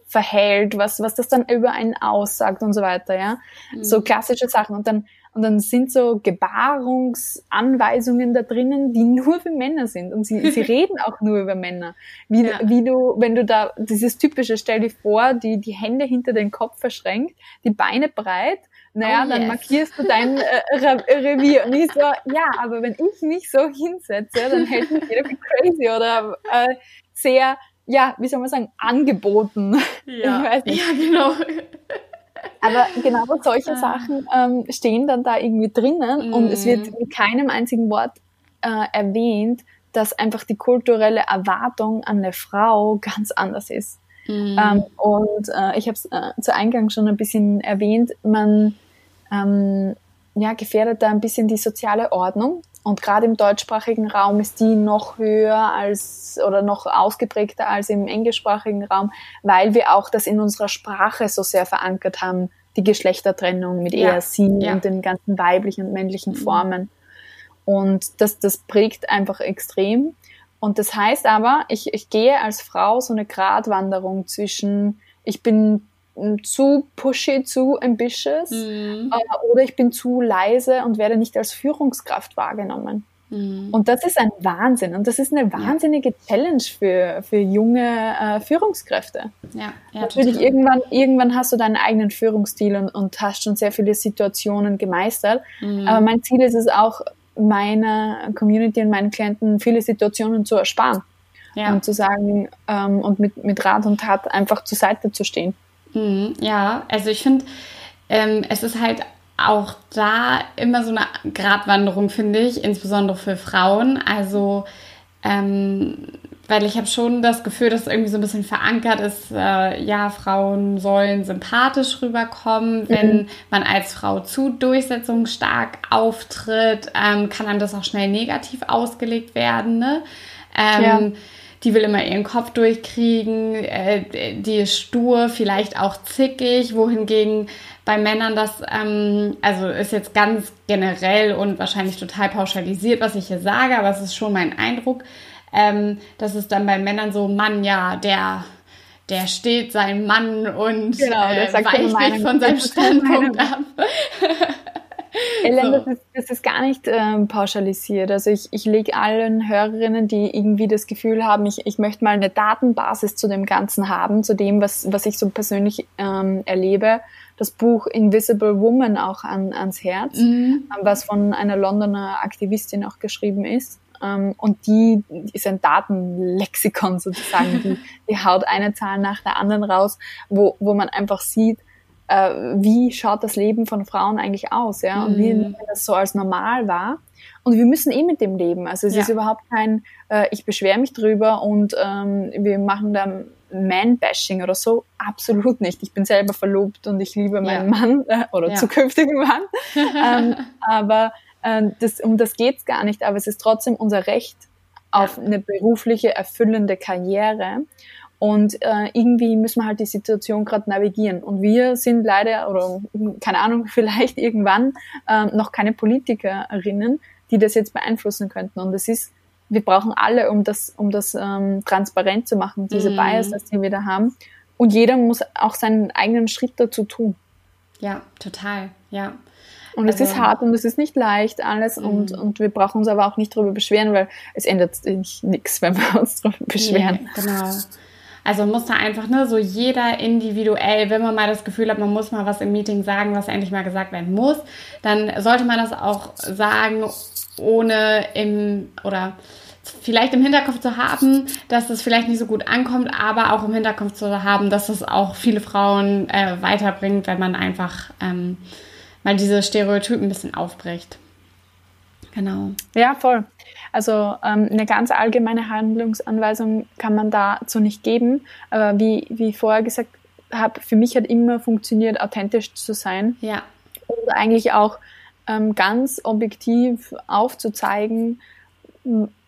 verhält, was, was das dann über einen aussagt und so weiter, ja. Mhm. So klassische Sachen. Und dann, und dann sind so Gebarungsanweisungen da drinnen, die nur für Männer sind. Und sie, sie reden auch nur über Männer. Wie, ja. wie du, wenn du da, dieses typische, stell dir vor, die, die Hände hinter den Kopf verschränkt, die Beine breit naja, oh, dann yes. markierst du dein äh, Re Revier. Und ich so, ja, aber wenn ich mich so hinsetze, dann hält mich jeder für crazy oder äh, sehr, ja, wie soll man sagen, angeboten. Ja, ich weiß nicht. ja genau. Aber genau solche ah. Sachen ähm, stehen dann da irgendwie drinnen mm. und es wird mit keinem einzigen Wort äh, erwähnt, dass einfach die kulturelle Erwartung an eine Frau ganz anders ist. Mm. Ähm, und äh, ich habe es äh, zu Eingang schon ein bisschen erwähnt, man ähm, ja, gefährdet da ein bisschen die soziale Ordnung. Und gerade im deutschsprachigen Raum ist die noch höher als oder noch ausgeprägter als im englischsprachigen Raum, weil wir auch das in unserer Sprache so sehr verankert haben, die Geschlechtertrennung mit ja. er, sie ja. und den ganzen weiblichen und männlichen mhm. Formen. Und das, das prägt einfach extrem. Und das heißt aber, ich, ich gehe als Frau so eine Gratwanderung zwischen, ich bin zu pushy, zu ambitious mhm. äh, oder ich bin zu leise und werde nicht als Führungskraft wahrgenommen. Mhm. Und das ist ein Wahnsinn und das ist eine wahnsinnige Challenge für, für junge äh, Führungskräfte. Ja, ja Natürlich, irgendwann, irgendwann hast du deinen eigenen Führungsstil und, und hast schon sehr viele Situationen gemeistert. Mhm. Aber mein Ziel ist es auch, meiner Community und meinen Klienten viele Situationen zu ersparen. Ja. Und zu sagen ähm, und mit, mit Rat und Tat einfach zur Seite zu stehen. Mhm, ja, also ich finde, ähm, es ist halt auch da immer so eine Gratwanderung, finde ich, insbesondere für Frauen. Also, ähm, weil ich habe schon das Gefühl, dass es irgendwie so ein bisschen verankert ist, äh, ja, Frauen sollen sympathisch rüberkommen. Wenn mhm. man als Frau zu durchsetzungsstark auftritt, ähm, kann dann das auch schnell negativ ausgelegt werden. Ne? Ähm, ja die will immer ihren Kopf durchkriegen, äh, die ist stur, vielleicht auch zickig, wohingegen bei Männern das, ähm, also ist jetzt ganz generell und wahrscheinlich total pauschalisiert, was ich hier sage, aber es ist schon mein Eindruck, ähm, dass es dann bei Männern so, Mann, ja, der der steht sein Mann und genau, äh, weicht nicht von seinem Standpunkt ab. Ellen, so. das, ist, das ist gar nicht ähm, pauschalisiert. Also ich, ich lege allen Hörerinnen, die irgendwie das Gefühl haben, ich, ich möchte mal eine Datenbasis zu dem Ganzen haben, zu dem, was, was ich so persönlich ähm, erlebe, das Buch Invisible Woman auch an, ans Herz, mhm. Was von einer Londoner Aktivistin auch geschrieben ist. Ähm, und die ist ein Datenlexikon sozusagen, die, die haut eine Zahl nach der anderen raus, wo, wo man einfach sieht, äh, wie schaut das Leben von Frauen eigentlich aus, ja, und mhm. wie das so als normal war. Und wir müssen eh mit dem leben. Also es ja. ist überhaupt kein, äh, ich beschwere mich drüber und ähm, wir machen da Man-Bashing oder so. Absolut nicht. Ich bin selber verlobt und ich liebe meinen ja. Mann äh, oder ja. zukünftigen Mann. ähm, aber das, um das geht's gar nicht. Aber es ist trotzdem unser Recht auf eine berufliche, erfüllende Karriere. Und äh, irgendwie müssen wir halt die Situation gerade navigieren. Und wir sind leider, oder keine Ahnung, vielleicht irgendwann äh, noch keine Politikerinnen, die das jetzt beeinflussen könnten. Und es ist, wir brauchen alle, um das, um das ähm, transparent zu machen, diese mm. Biases, die wir da haben. Und jeder muss auch seinen eigenen Schritt dazu tun. Ja, total, ja. Und also, es ist hart und es ist nicht leicht alles und, und wir brauchen uns aber auch nicht darüber beschweren, weil es ändert nichts, wenn wir uns darüber beschweren. Nee, genau. Also muss da einfach ne, so jeder individuell, wenn man mal das Gefühl hat, man muss mal was im Meeting sagen, was endlich mal gesagt werden muss, dann sollte man das auch sagen, ohne im oder vielleicht im Hinterkopf zu haben, dass es vielleicht nicht so gut ankommt, aber auch im Hinterkopf zu haben, dass es auch viele Frauen äh, weiterbringt, wenn man einfach ähm, mal diese Stereotypen ein bisschen aufbricht. Genau. Ja, voll. Also ähm, eine ganz allgemeine Handlungsanweisung kann man dazu nicht geben. Aber wie, wie ich vorher gesagt habe, für mich hat immer funktioniert, authentisch zu sein. Ja. Und eigentlich auch ähm, ganz objektiv aufzuzeigen,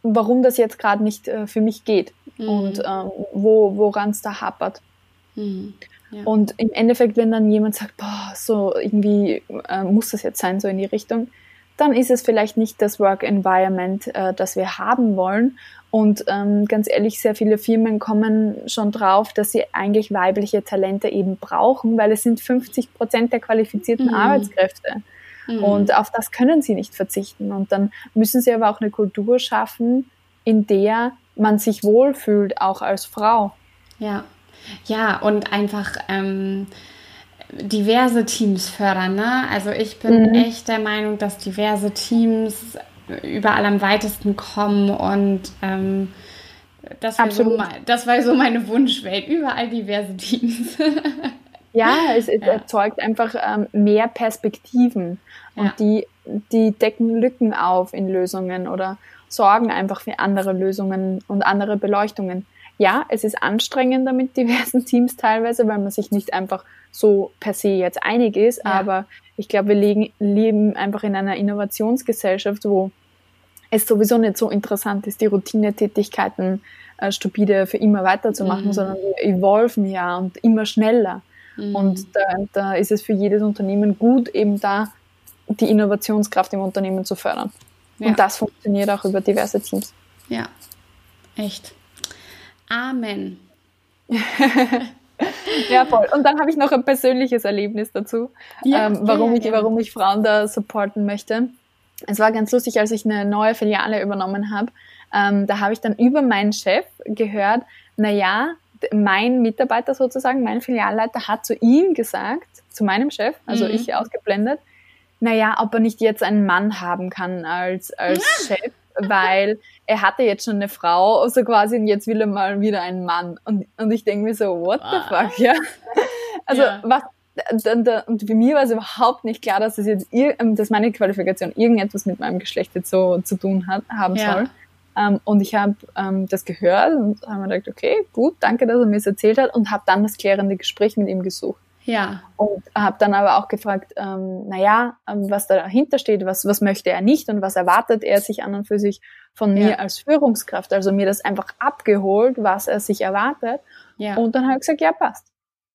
warum das jetzt gerade nicht äh, für mich geht mhm. und ähm, wo, woran es da hapert. Mhm. Ja. Und im Endeffekt, wenn dann jemand sagt, boah, so irgendwie äh, muss das jetzt sein, so in die Richtung, dann ist es vielleicht nicht das Work Environment, äh, das wir haben wollen. Und ähm, ganz ehrlich, sehr viele Firmen kommen schon drauf, dass sie eigentlich weibliche Talente eben brauchen, weil es sind 50 Prozent der qualifizierten mhm. Arbeitskräfte. Mhm. Und auf das können sie nicht verzichten. Und dann müssen sie aber auch eine Kultur schaffen, in der man sich wohlfühlt, auch als Frau. Ja, ja, und einfach ähm, diverse Teams fördern. Ne? Also ich bin mhm. echt der Meinung, dass diverse Teams überall am weitesten kommen und ähm, das, war so, das war so meine Wunschwelt, überall diverse Teams. ja, es, es ja. erzeugt einfach ähm, mehr Perspektiven und ja. die, die decken Lücken auf in Lösungen oder sorgen einfach für andere Lösungen und andere Beleuchtungen. Ja, es ist anstrengender mit diversen Teams teilweise, weil man sich nicht einfach so per se jetzt einig ist, ja. aber ich glaube, wir legen, leben einfach in einer Innovationsgesellschaft, wo es sowieso nicht so interessant ist, die Routinetätigkeiten äh, stupide für immer weiterzumachen, mhm. sondern wir evolven ja und immer schneller. Mhm. Und da, da ist es für jedes Unternehmen gut, eben da die Innovationskraft im Unternehmen zu fördern. Ja. Und das funktioniert auch über diverse Teams. Ja, echt. Amen. ja, voll. Und dann habe ich noch ein persönliches Erlebnis dazu, ja, ähm, warum, ja, ich, warum ich Frauen da supporten möchte. Es war ganz lustig, als ich eine neue Filiale übernommen habe. Ähm, da habe ich dann über meinen Chef gehört, na ja, mein Mitarbeiter sozusagen, mein Filialleiter hat zu ihm gesagt, zu meinem Chef, also mhm. ich ausgeblendet, naja, ob er nicht jetzt einen Mann haben kann als, als. Chef, weil er hatte jetzt schon eine Frau, so quasi, und jetzt will er mal wieder einen Mann. Und, und ich denke mir so, what the fuck, ja? Also, ja. was, und für mich war es überhaupt nicht klar, dass es jetzt, ähm, dass meine Qualifikation irgendetwas mit meinem Geschlecht jetzt so zu tun hat, haben ja. soll. Um, ähm, und ich habe ähm, das gehört und habe mir gedacht, okay, gut, danke, dass er mir das erzählt hat und habe dann das klärende Gespräch mit ihm gesucht. Ja. Und habe dann aber auch gefragt, ähm, naja, ähm, was dahinter steht, was, was möchte er nicht und was erwartet er sich an und für sich von ja. mir als Führungskraft. Also mir das einfach abgeholt, was er sich erwartet. Ja. Und dann habe ich gesagt, ja, passt.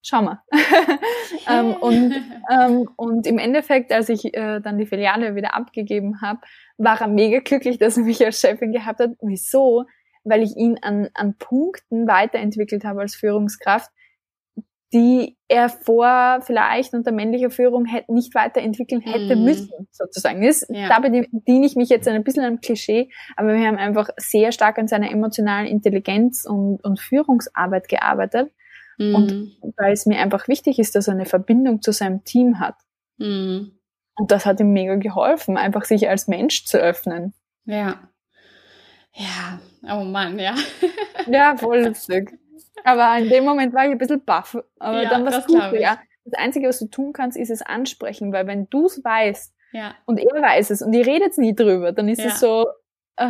Schau mal. ähm, und, ähm, und im Endeffekt, als ich äh, dann die Filiale wieder abgegeben habe, war er mega glücklich, dass er mich als Chefin gehabt hat. Wieso? Weil ich ihn an, an Punkten weiterentwickelt habe als Führungskraft, die er vor vielleicht unter männlicher Führung hätte, nicht weiterentwickeln hätte mm. müssen, sozusagen. Ist, ja. Da bediene ich mich jetzt ein bisschen am Klischee, aber wir haben einfach sehr stark an seiner emotionalen Intelligenz und, und Führungsarbeit gearbeitet. Mm. Und weil es mir einfach wichtig ist, dass er eine Verbindung zu seinem Team hat. Mm. Und das hat ihm mega geholfen, einfach sich als Mensch zu öffnen. Ja. Ja, oh Mann, ja. ja, voll lustig. Aber in dem Moment war ich ein bisschen baff. Aber ja, dann war es gut. Ja. Das Einzige, was du tun kannst, ist es ansprechen, weil wenn du es weißt ja. und er weiß es und ihr redet nie drüber, dann ist ja. es so, äh,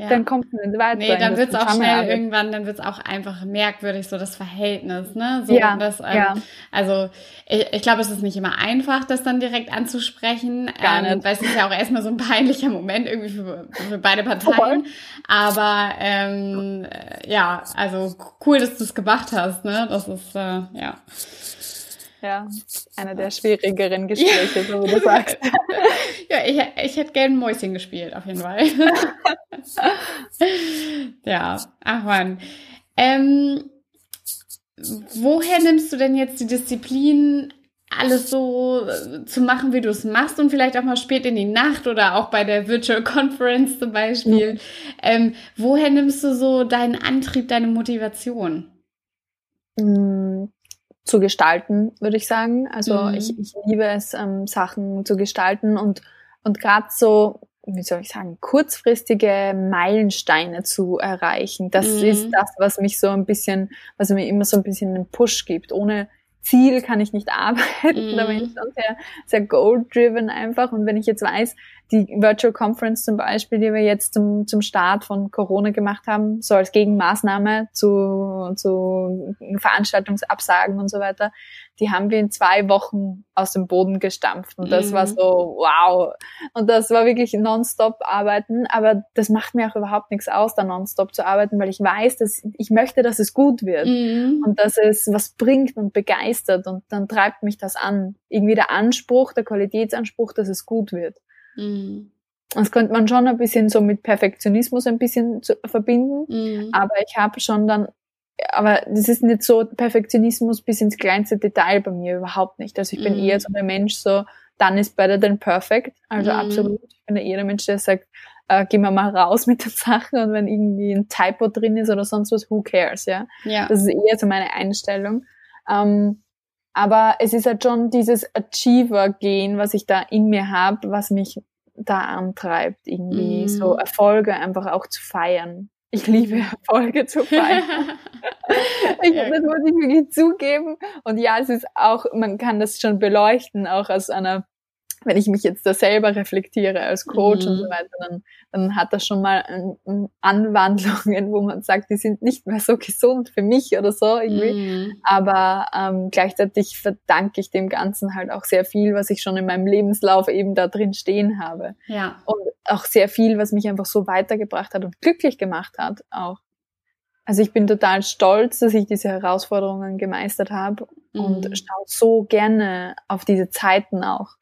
ja. dann kommt es nicht weiter. Nee, dann wird es auch schnell irgendwann, dann wird es auch einfach merkwürdig, so das Verhältnis, ne? So, ja, das, ähm, ja. Also ich, ich glaube, es ist nicht immer einfach, das dann direkt anzusprechen, Gar ähm, weil es ist ja auch erstmal so ein peinlicher Moment irgendwie für, für beide Parteien. Aber ähm, ja, also cool, dass du es gemacht hast, ne? Das ist, äh, ja. Ja, einer der schwierigeren Gespräche, so wie du sagst. ja, ich, ich hätte gerne Mäuschen gespielt, auf jeden Fall. ja, ach man. Ähm, woher nimmst du denn jetzt die Disziplin, alles so äh, zu machen, wie du es machst und vielleicht auch mal spät in die Nacht oder auch bei der Virtual Conference zum Beispiel? Mhm. Ähm, woher nimmst du so deinen Antrieb, deine Motivation? Mhm zu gestalten, würde ich sagen. Also mhm. ich, ich liebe es, ähm, Sachen zu gestalten und, und gerade so, wie soll ich sagen, kurzfristige Meilensteine zu erreichen. Das mhm. ist das, was mich so ein bisschen, was mir immer so ein bisschen einen Push gibt. Ohne Ziel kann ich nicht arbeiten. Mm. Da bin ich schon sehr, sehr goal-driven einfach. Und wenn ich jetzt weiß, die Virtual Conference zum Beispiel, die wir jetzt zum, zum Start von Corona gemacht haben, so als Gegenmaßnahme zu, zu Veranstaltungsabsagen und so weiter, die haben wir in zwei Wochen aus dem Boden gestampft. Und das mhm. war so, wow. Und das war wirklich nonstop arbeiten. Aber das macht mir auch überhaupt nichts aus, da nonstop zu arbeiten, weil ich weiß, dass ich möchte, dass es gut wird. Mhm. Und dass es was bringt und begeistert. Und dann treibt mich das an. Irgendwie der Anspruch, der Qualitätsanspruch, dass es gut wird. Mhm. Das könnte man schon ein bisschen so mit Perfektionismus ein bisschen zu, verbinden. Mhm. Aber ich habe schon dann, aber das ist nicht so Perfektionismus bis ins kleinste Detail bei mir überhaupt nicht. Also ich bin mhm. eher so der Mensch so, dann ist better than perfect. Also mhm. absolut. Ich bin eher der Mensch, der sagt, äh, gehen wir mal raus mit den Sachen und wenn irgendwie ein Typo drin ist oder sonst was, who cares, ja. ja. Das ist eher so meine Einstellung. Ähm, aber es ist halt schon dieses Achiever-Gehen, was ich da in mir habe, was mich da antreibt, irgendwie mm. so Erfolge einfach auch zu feiern. Ich liebe Erfolge zu feiern. ich, das muss ich wirklich zugeben. Und ja, es ist auch, man kann das schon beleuchten, auch aus einer wenn ich mich jetzt da selber reflektiere als Coach mhm. und so weiter, dann, dann hat das schon mal ein, ein Anwandlungen, wo man sagt, die sind nicht mehr so gesund für mich oder so irgendwie. Mhm. Aber ähm, gleichzeitig verdanke ich dem Ganzen halt auch sehr viel, was ich schon in meinem Lebenslauf eben da drin stehen habe. Ja. Und auch sehr viel, was mich einfach so weitergebracht hat und glücklich gemacht hat auch. Also ich bin total stolz, dass ich diese Herausforderungen gemeistert habe mhm. und schaue so gerne auf diese Zeiten auch.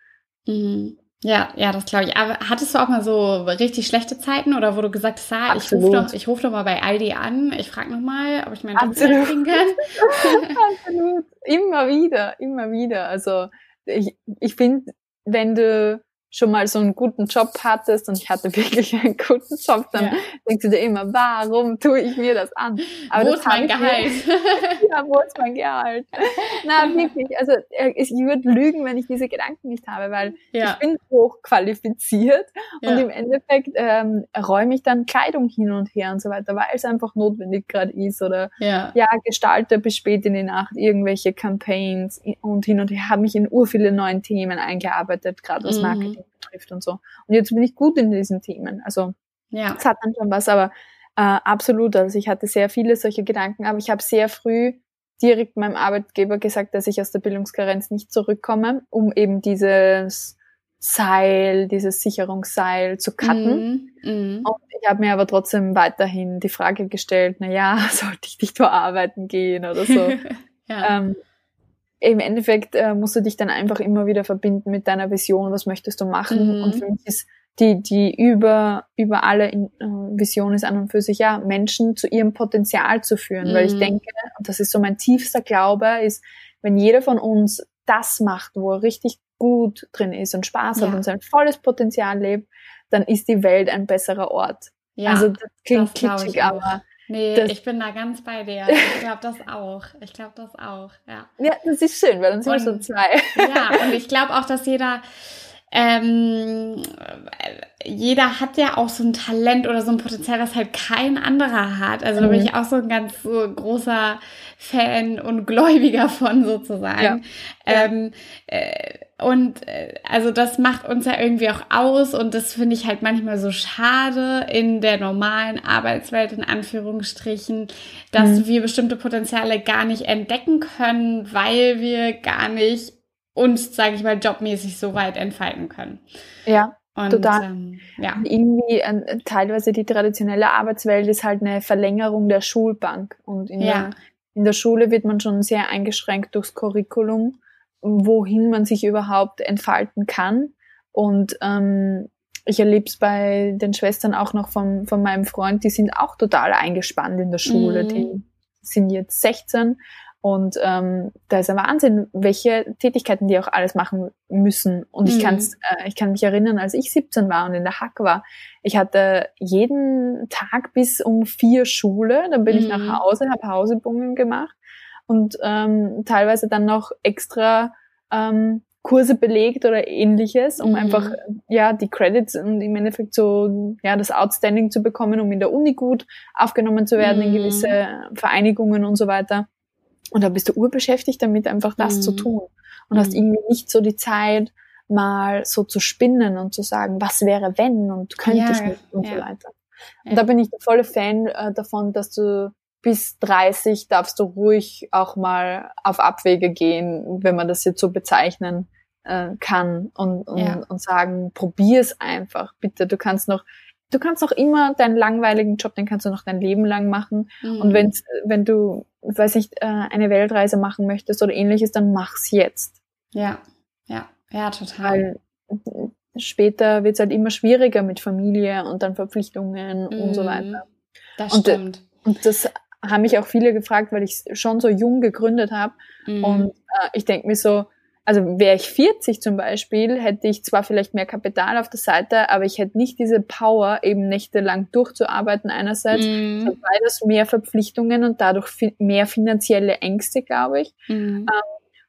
Mhm. Ja, ja, das glaube ich. Aber hattest du auch mal so richtig schlechte Zeiten oder wo du gesagt hast, ah, ich rufe doch, ich ruf doch mal bei Aldi an, ich frage nochmal, ob ich meinen Job kriegen kann? Absolut. Immer wieder, immer wieder. Also ich, ich finde, wenn du schon mal so einen guten Job hattest und ich hatte wirklich einen guten Job, dann ja. denkst du dir immer, warum tue ich mir das an? Aber wo ist mein Gehalt? ja, wo ist mein Gehalt? Na, wirklich. Also äh, ich würde lügen, wenn ich diese Gedanken nicht habe, weil ja. ich bin hochqualifiziert ja. und im Endeffekt ähm, räume ich dann Kleidung hin und her und so weiter, weil es einfach notwendig gerade ist oder ja. ja, gestalte bis spät in die Nacht irgendwelche Campaigns und hin und her, habe mich in ur viele neuen Themen eingearbeitet, gerade was mhm. Marketing betrifft und so. Und jetzt bin ich gut in diesen Themen. Also ja. es hat dann schon was, aber äh, absolut. Also ich hatte sehr viele solche Gedanken, aber ich habe sehr früh direkt meinem Arbeitgeber gesagt, dass ich aus der Bildungskarenz nicht zurückkomme, um eben dieses Seil, dieses Sicherungsseil zu cutten. Mm, mm. Und ich habe mir aber trotzdem weiterhin die Frage gestellt, na ja, sollte ich nicht nur arbeiten gehen oder so. ja. ähm, im Endeffekt äh, musst du dich dann einfach immer wieder verbinden mit deiner Vision, was möchtest du machen. Mhm. Und für mich ist die, die über, über alle in, äh, Vision ist an und für sich, ja, Menschen zu ihrem Potenzial zu führen. Mhm. Weil ich mhm. denke, und das ist so mein tiefster Glaube, ist, wenn jeder von uns das macht, wo er richtig gut drin ist und Spaß ja. hat und sein volles Potenzial lebt, dann ist die Welt ein besserer Ort. Ja, also das klingt kitschig, aber Nee, das, ich bin da ganz bei dir. Ich glaube das auch. Ich glaube das auch, ja. Ja, das ist schön, weil dann sind wir schon zwei. Ja, und ich glaube auch, dass jeder, ähm, jeder hat ja auch so ein Talent oder so ein Potenzial, was halt kein anderer hat. Also da bin ich mhm. auch so ein ganz so großer Fan und Gläubiger von sozusagen. Ja. Ähm, äh, und äh, also das macht uns ja irgendwie auch aus und das finde ich halt manchmal so schade in der normalen Arbeitswelt in Anführungsstrichen, dass mhm. wir bestimmte Potenziale gar nicht entdecken können, weil wir gar nicht uns, sage ich mal, jobmäßig so weit entfalten können. Ja. Und, Total. Ähm, ja. Irgendwie äh, teilweise die traditionelle Arbeitswelt ist halt eine Verlängerung der Schulbank. Und in, ja. der, in der Schule wird man schon sehr eingeschränkt durchs Curriculum wohin man sich überhaupt entfalten kann. Und ähm, ich erlebe es bei den Schwestern auch noch von, von meinem Freund, die sind auch total eingespannt in der Schule. Mhm. Die sind jetzt 16 und ähm, da ist ein Wahnsinn, welche Tätigkeiten die auch alles machen müssen. Und ich, mhm. kann's, äh, ich kann mich erinnern, als ich 17 war und in der Hack war, ich hatte jeden Tag bis um vier Schule, dann bin mhm. ich nach mhm. Hause, habe Hausebungen gemacht und ähm, teilweise dann noch extra ähm, Kurse belegt oder ähnliches, um mhm. einfach ja die Credits und im Endeffekt so ja das Outstanding zu bekommen, um in der Uni gut aufgenommen zu werden mhm. in gewisse Vereinigungen und so weiter. Und da bist du urbeschäftigt damit, einfach das mhm. zu tun und hast mhm. irgendwie nicht so die Zeit, mal so zu spinnen und zu sagen, was wäre wenn und könnte ja, ich nicht und ja. so weiter. Und ja. da bin ich der volle Fan äh, davon, dass du bis 30 darfst du ruhig auch mal auf Abwege gehen, wenn man das jetzt so bezeichnen äh, kann und, und, und sagen, probier es einfach, bitte. Du kannst noch, du kannst noch immer deinen langweiligen Job, den kannst du noch dein Leben lang machen. Mhm. Und wenn, wenn du, weiß nicht, äh, eine Weltreise machen möchtest oder ähnliches, dann mach's jetzt. Ja, ja, ja, total. Weil später wird es halt immer schwieriger mit Familie und dann Verpflichtungen mm, und so mhm. weiter. Das und, stimmt. Und das haben mich auch viele gefragt, weil ich schon so jung gegründet habe. Mm. Und äh, ich denke mir so, also wäre ich 40 zum Beispiel, hätte ich zwar vielleicht mehr Kapital auf der Seite, aber ich hätte nicht diese Power, eben nächtelang durchzuarbeiten einerseits, mm. beides mehr Verpflichtungen und dadurch mehr finanzielle Ängste, glaube ich. Mm. Ähm,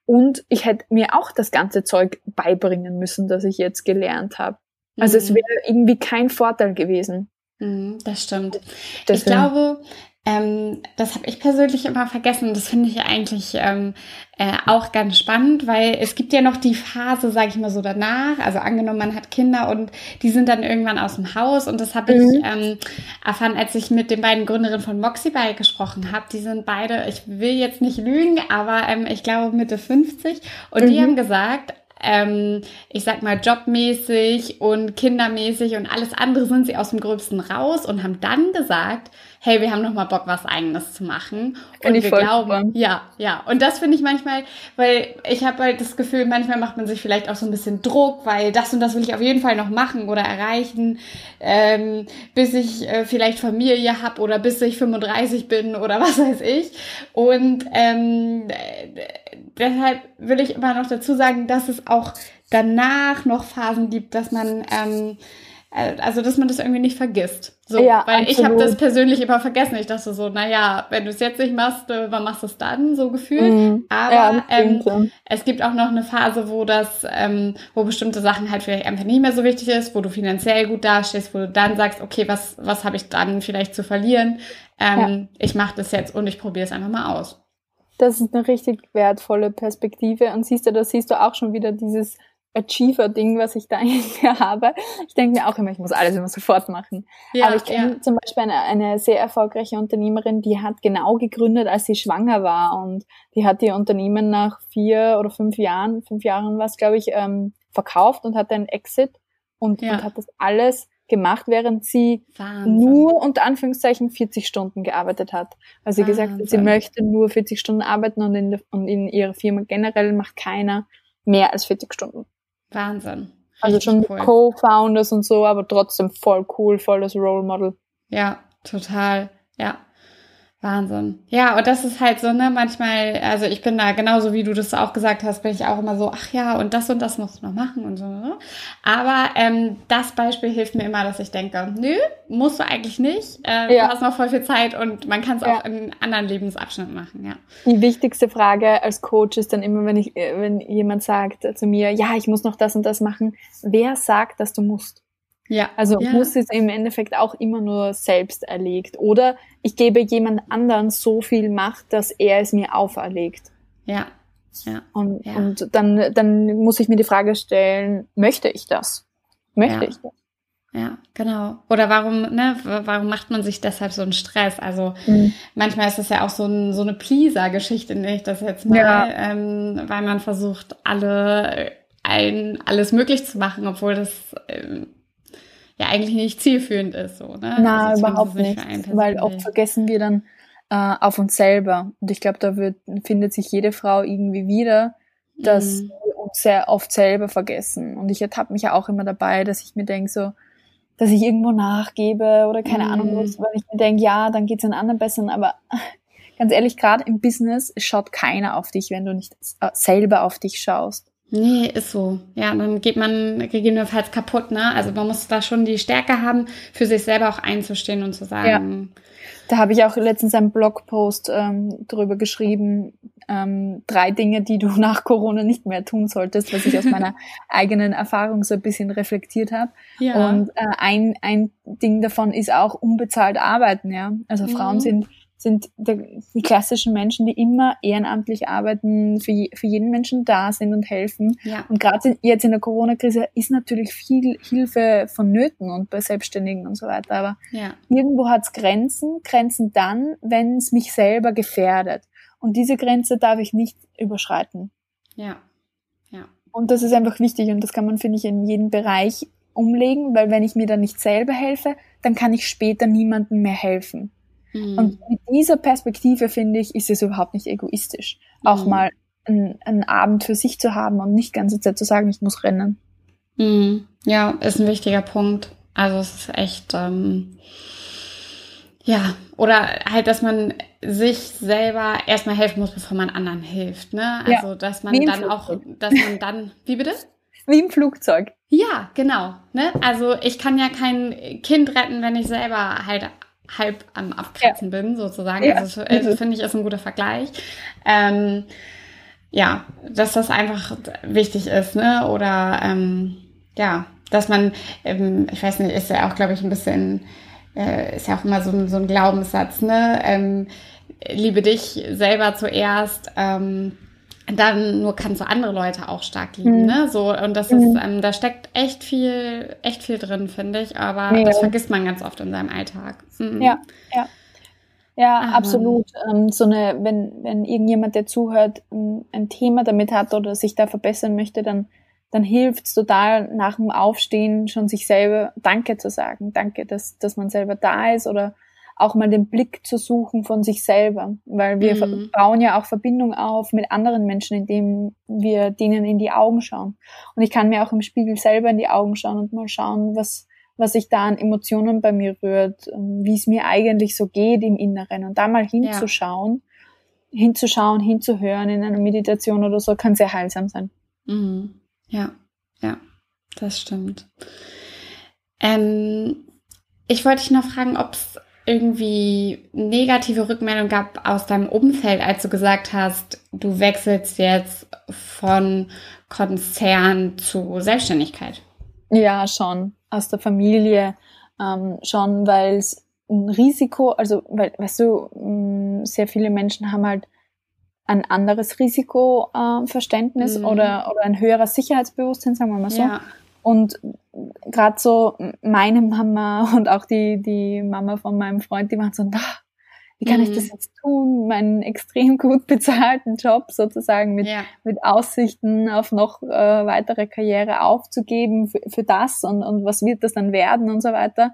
und ich hätte mir auch das ganze Zeug beibringen müssen, das ich jetzt gelernt habe. Also mm. es wäre irgendwie kein Vorteil gewesen. Mm, das stimmt. Deswegen. Ich glaube, ähm, das habe ich persönlich immer vergessen. Das finde ich eigentlich ähm, äh, auch ganz spannend, weil es gibt ja noch die Phase, sage ich mal so danach. Also angenommen, man hat Kinder und die sind dann irgendwann aus dem Haus. Und das habe mhm. ich ähm, erfahren, als ich mit den beiden Gründerinnen von Moxibike gesprochen habe. Die sind beide, ich will jetzt nicht lügen, aber ähm, ich glaube Mitte 50. Und mhm. die haben gesagt, ähm, ich sag mal, jobmäßig und kindermäßig und alles andere sind sie aus dem Gröbsten raus und haben dann gesagt, hey, wir haben noch mal Bock, was Eigenes zu machen. Find und wir glauben, spannend. ja, ja. Und das finde ich manchmal, weil ich habe halt das Gefühl, manchmal macht man sich vielleicht auch so ein bisschen Druck, weil das und das will ich auf jeden Fall noch machen oder erreichen, ähm, bis ich äh, vielleicht Familie habe oder bis ich 35 bin oder was weiß ich. Und ähm, deshalb will ich immer noch dazu sagen, dass es auch danach noch Phasen gibt, dass man ähm, äh, also dass man das irgendwie nicht vergisst. So, ja, weil absolut. ich habe das persönlich immer vergessen. Ich dachte so, naja, wenn du es jetzt nicht machst, äh, wann machst du es dann, so gefühlt. Mhm. Aber ja, ähm, es gibt auch noch eine Phase, wo das, ähm, wo bestimmte Sachen halt vielleicht einfach nicht mehr so wichtig ist, wo du finanziell gut dastehst, wo du dann sagst, okay, was, was habe ich dann vielleicht zu verlieren? Ähm, ja. Ich mache das jetzt und ich probiere es einfach mal aus. Das ist eine richtig wertvolle Perspektive. Und siehst du, da siehst du auch schon wieder dieses Achiever-Ding, was ich da mir habe. Ich denke mir auch immer, ich muss alles immer sofort machen. Ja, Aber ich kenne ja. zum Beispiel eine, eine sehr erfolgreiche Unternehmerin, die hat genau gegründet, als sie schwanger war. Und die hat ihr Unternehmen nach vier oder fünf Jahren, fünf Jahren war es, glaube ich, ähm, verkauft und hatte einen Exit und, ja. und hat das alles gemacht, während sie Wahnsinn. nur unter Anführungszeichen 40 Stunden gearbeitet hat. Weil sie Wahnsinn. gesagt sie möchte nur 40 Stunden arbeiten und in, und in ihrer Firma generell macht keiner mehr als 40 Stunden. Wahnsinn. Also schon cool. Co-Founders und so, aber trotzdem voll cool, voll das Role Model. Ja, total. Ja. Wahnsinn. Ja, und das ist halt so, ne, manchmal, also ich bin da genauso wie du das auch gesagt hast, bin ich auch immer so, ach ja, und das und das musst du noch machen und so. Ne? Aber ähm, das Beispiel hilft mir immer, dass ich denke, nö, musst du eigentlich nicht. Äh, ja. Du hast noch voll viel Zeit und man kann es ja. auch in anderen Lebensabschnitten machen, ja. Die wichtigste Frage als Coach ist dann immer, wenn ich, äh, wenn jemand sagt zu mir, ja, ich muss noch das und das machen, wer sagt, dass du musst? Ja. Also ja. muss es im Endeffekt auch immer nur selbst erlegt. Oder ich gebe jemand anderen so viel Macht, dass er es mir auferlegt. Ja. Ja. Und, ja. und dann, dann muss ich mir die Frage stellen, möchte ich das? Möchte ja. ich das? Ja, genau. Oder warum, ne, warum macht man sich deshalb so einen Stress? Also mhm. manchmal ist das ja auch so, ein, so eine Pleaser-Geschichte, nenne ich das jetzt mal, ja. ähm, weil man versucht, alle ein, alles möglich zu machen, obwohl das ähm, ja eigentlich nicht zielführend ist. So, ne? Na, also überhaupt nicht. Weil oft vergessen wir dann äh, auf uns selber. Und ich glaube, da wird, findet sich jede Frau irgendwie wieder, dass mhm. wir uns sehr oft selber vergessen. Und ich ertappe mich ja auch immer dabei, dass ich mir denke, so, dass ich irgendwo nachgebe oder keine mhm. Ahnung was, weil ich mir denke, ja, dann geht's den anderen besser. Aber ganz ehrlich, gerade im Business schaut keiner auf dich, wenn du nicht äh, selber auf dich schaust. Nee, ist so. Ja, dann geht man gegebenenfalls kaputt, ne? Also man muss da schon die Stärke haben, für sich selber auch einzustehen und zu sagen. Ja. Da habe ich auch letztens einen Blogpost ähm, drüber geschrieben, ähm, drei Dinge, die du nach Corona nicht mehr tun solltest, was ich aus meiner eigenen Erfahrung so ein bisschen reflektiert habe. Ja. Und äh, ein, ein Ding davon ist auch unbezahlt arbeiten, ja. Also Frauen mhm. sind sind die klassischen Menschen, die immer ehrenamtlich arbeiten, für, für jeden Menschen da sind und helfen. Ja. Und gerade jetzt in der Corona-Krise ist natürlich viel Hilfe vonnöten und bei Selbstständigen und so weiter. Aber ja. irgendwo hat es Grenzen, Grenzen dann, wenn es mich selber gefährdet. Und diese Grenze darf ich nicht überschreiten. Ja. Ja. Und das ist einfach wichtig und das kann man, finde ich, in jedem Bereich umlegen, weil wenn ich mir dann nicht selber helfe, dann kann ich später niemandem mehr helfen. Mhm. Und mit dieser Perspektive, finde ich, ist es überhaupt nicht egoistisch, auch mhm. mal einen, einen, Abend für sich zu haben und nicht ganze Zeit zu sagen, ich muss rennen. Mhm. Ja, ist ein wichtiger Punkt. Also es ist echt, ähm, ja, oder halt, dass man sich selber erstmal helfen muss, bevor man anderen hilft. Ne? Also ja, dass man dann auch, dass man dann, wie bitte? Wie im Flugzeug. Ja, genau. Ne? Also ich kann ja kein Kind retten, wenn ich selber halt halb am Abkratzen ja. bin, sozusagen. Ja. Also das, das finde ich ist ein guter Vergleich. Ähm, ja, dass das einfach wichtig ist, ne? Oder ähm, ja, dass man, ähm, ich weiß nicht, ist ja auch, glaube ich, ein bisschen, äh, ist ja auch immer so, so ein Glaubenssatz, ne? Ähm, liebe dich selber zuerst, ähm, dann nur kannst du andere Leute auch stark lieben, mhm. ne? So und das ist, mhm. ähm, da steckt echt viel, echt viel drin, finde ich. Aber ja. das vergisst man ganz oft in seinem Alltag. Mhm. Ja, ja. Ja, ah. absolut. Ähm, so eine, wenn, wenn irgendjemand, der zuhört, ein, ein, Thema damit hat oder sich da verbessern möchte, dann, dann hilft es total, nach dem Aufstehen schon sich selber Danke zu sagen. Danke, dass, dass man selber da ist oder auch mal den Blick zu suchen von sich selber, weil wir mhm. bauen ja auch Verbindung auf mit anderen Menschen, indem wir denen in die Augen schauen. Und ich kann mir auch im Spiegel selber in die Augen schauen und mal schauen, was, was sich da an Emotionen bei mir rührt, ähm, wie es mir eigentlich so geht im Inneren und da mal hinzuschauen, ja. hinzuschauen, hinzuhören in einer Meditation oder so, kann sehr heilsam sein. Mhm. Ja, ja, das stimmt. Ähm, ich wollte dich noch fragen, ob es irgendwie negative Rückmeldung gab aus deinem Umfeld, als du gesagt hast, du wechselst jetzt von Konzern zu Selbstständigkeit? Ja, schon aus der Familie ähm, schon, weil es ein Risiko, also weil, weißt du, mm, sehr viele Menschen haben halt ein anderes Risikoverständnis äh, mhm. oder, oder ein höheres Sicherheitsbewusstsein, sagen wir mal so. Ja. Und gerade so meine Mama und auch die, die Mama von meinem Freund, die waren so, ach, wie kann mhm. ich das jetzt tun? Meinen extrem gut bezahlten Job sozusagen mit, ja. mit Aussichten auf noch äh, weitere Karriere aufzugeben für, für das und, und was wird das dann werden und so weiter.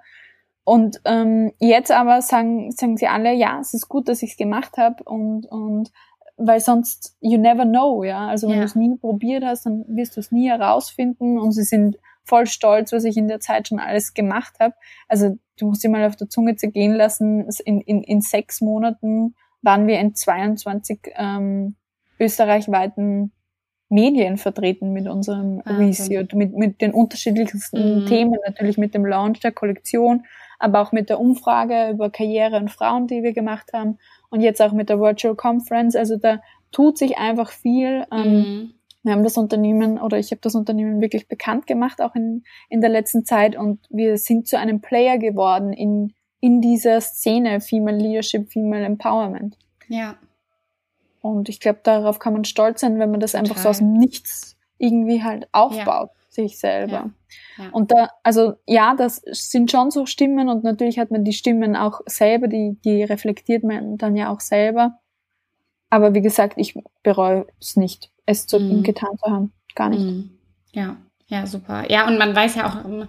Und ähm, jetzt aber sagen, sagen sie alle, ja, es ist gut, dass ich es gemacht habe und, und weil sonst you never know, ja. Also wenn ja. du es nie probiert hast, dann wirst du es nie herausfinden und sie sind voll stolz, was ich in der Zeit schon alles gemacht habe. Also du musst dir mal auf der Zunge zergehen lassen, in, in, in sechs Monaten waren wir in 22 ähm, österreichweiten Medien vertreten mit unserem ah, Research, mit, mit den unterschiedlichsten mhm. Themen, natürlich mit dem Launch der Kollektion, aber auch mit der Umfrage über Karriere und Frauen, die wir gemacht haben und jetzt auch mit der Virtual Conference. Also da tut sich einfach viel. Ähm, mhm. Wir haben das Unternehmen oder ich habe das Unternehmen wirklich bekannt gemacht, auch in, in der letzten Zeit. Und wir sind zu einem Player geworden in, in dieser Szene Female Leadership, Female Empowerment. Ja. Und ich glaube, darauf kann man stolz sein, wenn man das Total. einfach so aus dem Nichts irgendwie halt aufbaut. Sich selber. Ja. Ja. Und da, also ja, das sind schon so Stimmen und natürlich hat man die Stimmen auch selber, die, die reflektiert man dann ja auch selber. Aber wie gesagt, ich bereue es nicht es zu mhm. getan zu haben. Gar nicht. Mhm. Ja, ja, super. Ja, und man weiß ja auch,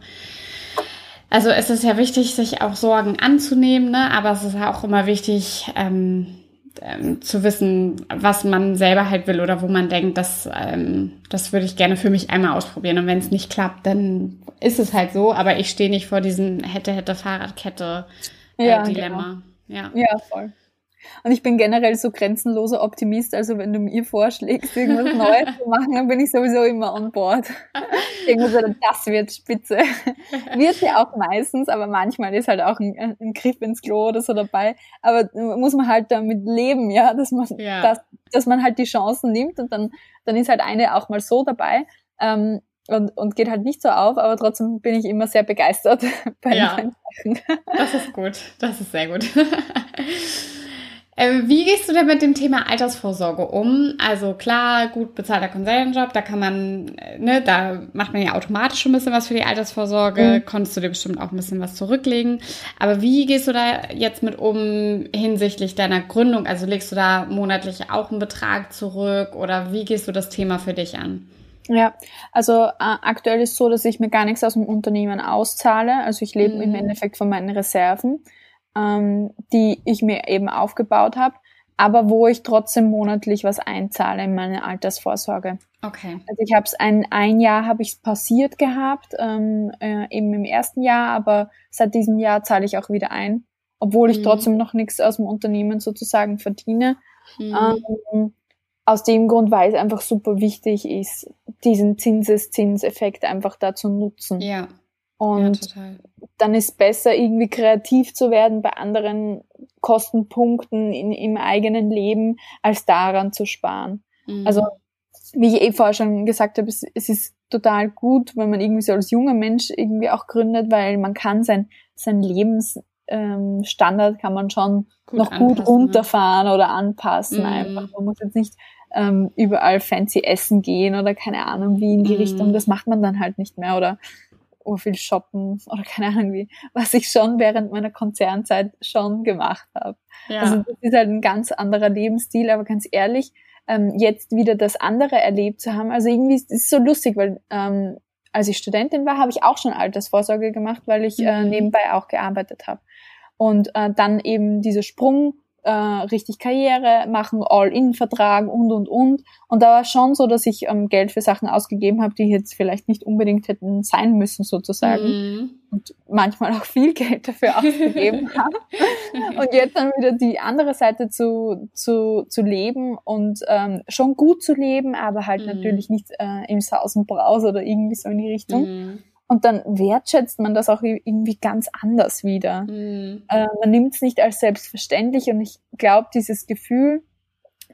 also es ist ja wichtig, sich auch Sorgen anzunehmen, ne? aber es ist ja auch immer wichtig, ähm, ähm, zu wissen, was man selber halt will oder wo man denkt, das, ähm, das würde ich gerne für mich einmal ausprobieren. Und wenn es nicht klappt, dann ist es halt so. Aber ich stehe nicht vor diesem hätte, hätte Fahrradkette äh, ja, Dilemma. Genau. Ja. ja, voll. Und ich bin generell so grenzenloser Optimist. Also wenn du mir vorschlägst, irgendwas Neues zu machen, dann bin ich sowieso immer on board. Irgendwas, das wird spitze. Wird ja auch meistens, aber manchmal ist halt auch ein, ein Griff ins Klo oder so dabei. Aber muss man halt damit leben, ja, dass man, ja. Dass, dass man halt die Chancen nimmt und dann, dann ist halt eine auch mal so dabei. Ähm, und, und geht halt nicht so auf, aber trotzdem bin ich immer sehr begeistert bei ja, den Sachen. Das ist gut, das ist sehr gut. Äh, wie gehst du denn mit dem Thema Altersvorsorge um? Also klar, gut bezahlter Consultant-Job, da kann man, äh, ne, da macht man ja automatisch schon ein bisschen was für die Altersvorsorge, mhm. konntest du dir bestimmt auch ein bisschen was zurücklegen. Aber wie gehst du da jetzt mit um hinsichtlich deiner Gründung? Also legst du da monatlich auch einen Betrag zurück oder wie gehst du das Thema für dich an? Ja, also äh, aktuell ist so, dass ich mir gar nichts aus dem Unternehmen auszahle. Also ich lebe mhm. im Endeffekt von meinen Reserven ähm, die ich mir eben aufgebaut habe. aber wo ich trotzdem monatlich was einzahle in meine Altersvorsorge. Okay. Also ich habe es ein, ein Jahr habe ich es pausiert gehabt, ähm, äh, eben im ersten Jahr, aber seit diesem Jahr zahle ich auch wieder ein, obwohl ich mhm. trotzdem noch nichts aus dem Unternehmen sozusagen verdiene. Mhm. Ähm, aus dem Grund, weil es einfach super wichtig ist, diesen Zinseszinseffekt einfach da zu nutzen. Ja. Und ja, dann ist besser, irgendwie kreativ zu werden bei anderen Kostenpunkten in, im eigenen Leben, als daran zu sparen. Mhm. Also, wie ich eh vorher schon gesagt habe, es, es, ist total gut, wenn man irgendwie so als junger Mensch irgendwie auch gründet, weil man kann sein, sein Lebensstandard ähm, kann man schon gut noch gut runterfahren ne? oder anpassen mhm. einfach. Man muss jetzt nicht ähm, überall fancy essen gehen oder keine Ahnung wie in die mhm. Richtung. Das macht man dann halt nicht mehr oder viel shoppen oder keine Ahnung wie, was ich schon während meiner Konzernzeit schon gemacht habe. Ja. Also das ist halt ein ganz anderer Lebensstil, aber ganz ehrlich, ähm, jetzt wieder das andere erlebt zu haben, also irgendwie ist es so lustig, weil ähm, als ich Studentin war, habe ich auch schon Altersvorsorge gemacht, weil ich äh, mhm. nebenbei auch gearbeitet habe. Und äh, dann eben dieser Sprung äh, richtig Karriere machen, All-In-Vertrag und, und, und. Und da war schon so, dass ich ähm, Geld für Sachen ausgegeben habe, die jetzt vielleicht nicht unbedingt hätten sein müssen, sozusagen. Mhm. Und manchmal auch viel Geld dafür ausgegeben habe. und jetzt dann wieder die andere Seite zu, zu, zu leben und ähm, schon gut zu leben, aber halt mhm. natürlich nicht äh, im Sausenbraus oder irgendwie so in die Richtung. Mhm. Und dann wertschätzt man das auch irgendwie ganz anders wieder. Mhm. Äh, man nimmt es nicht als selbstverständlich und ich glaube, dieses Gefühl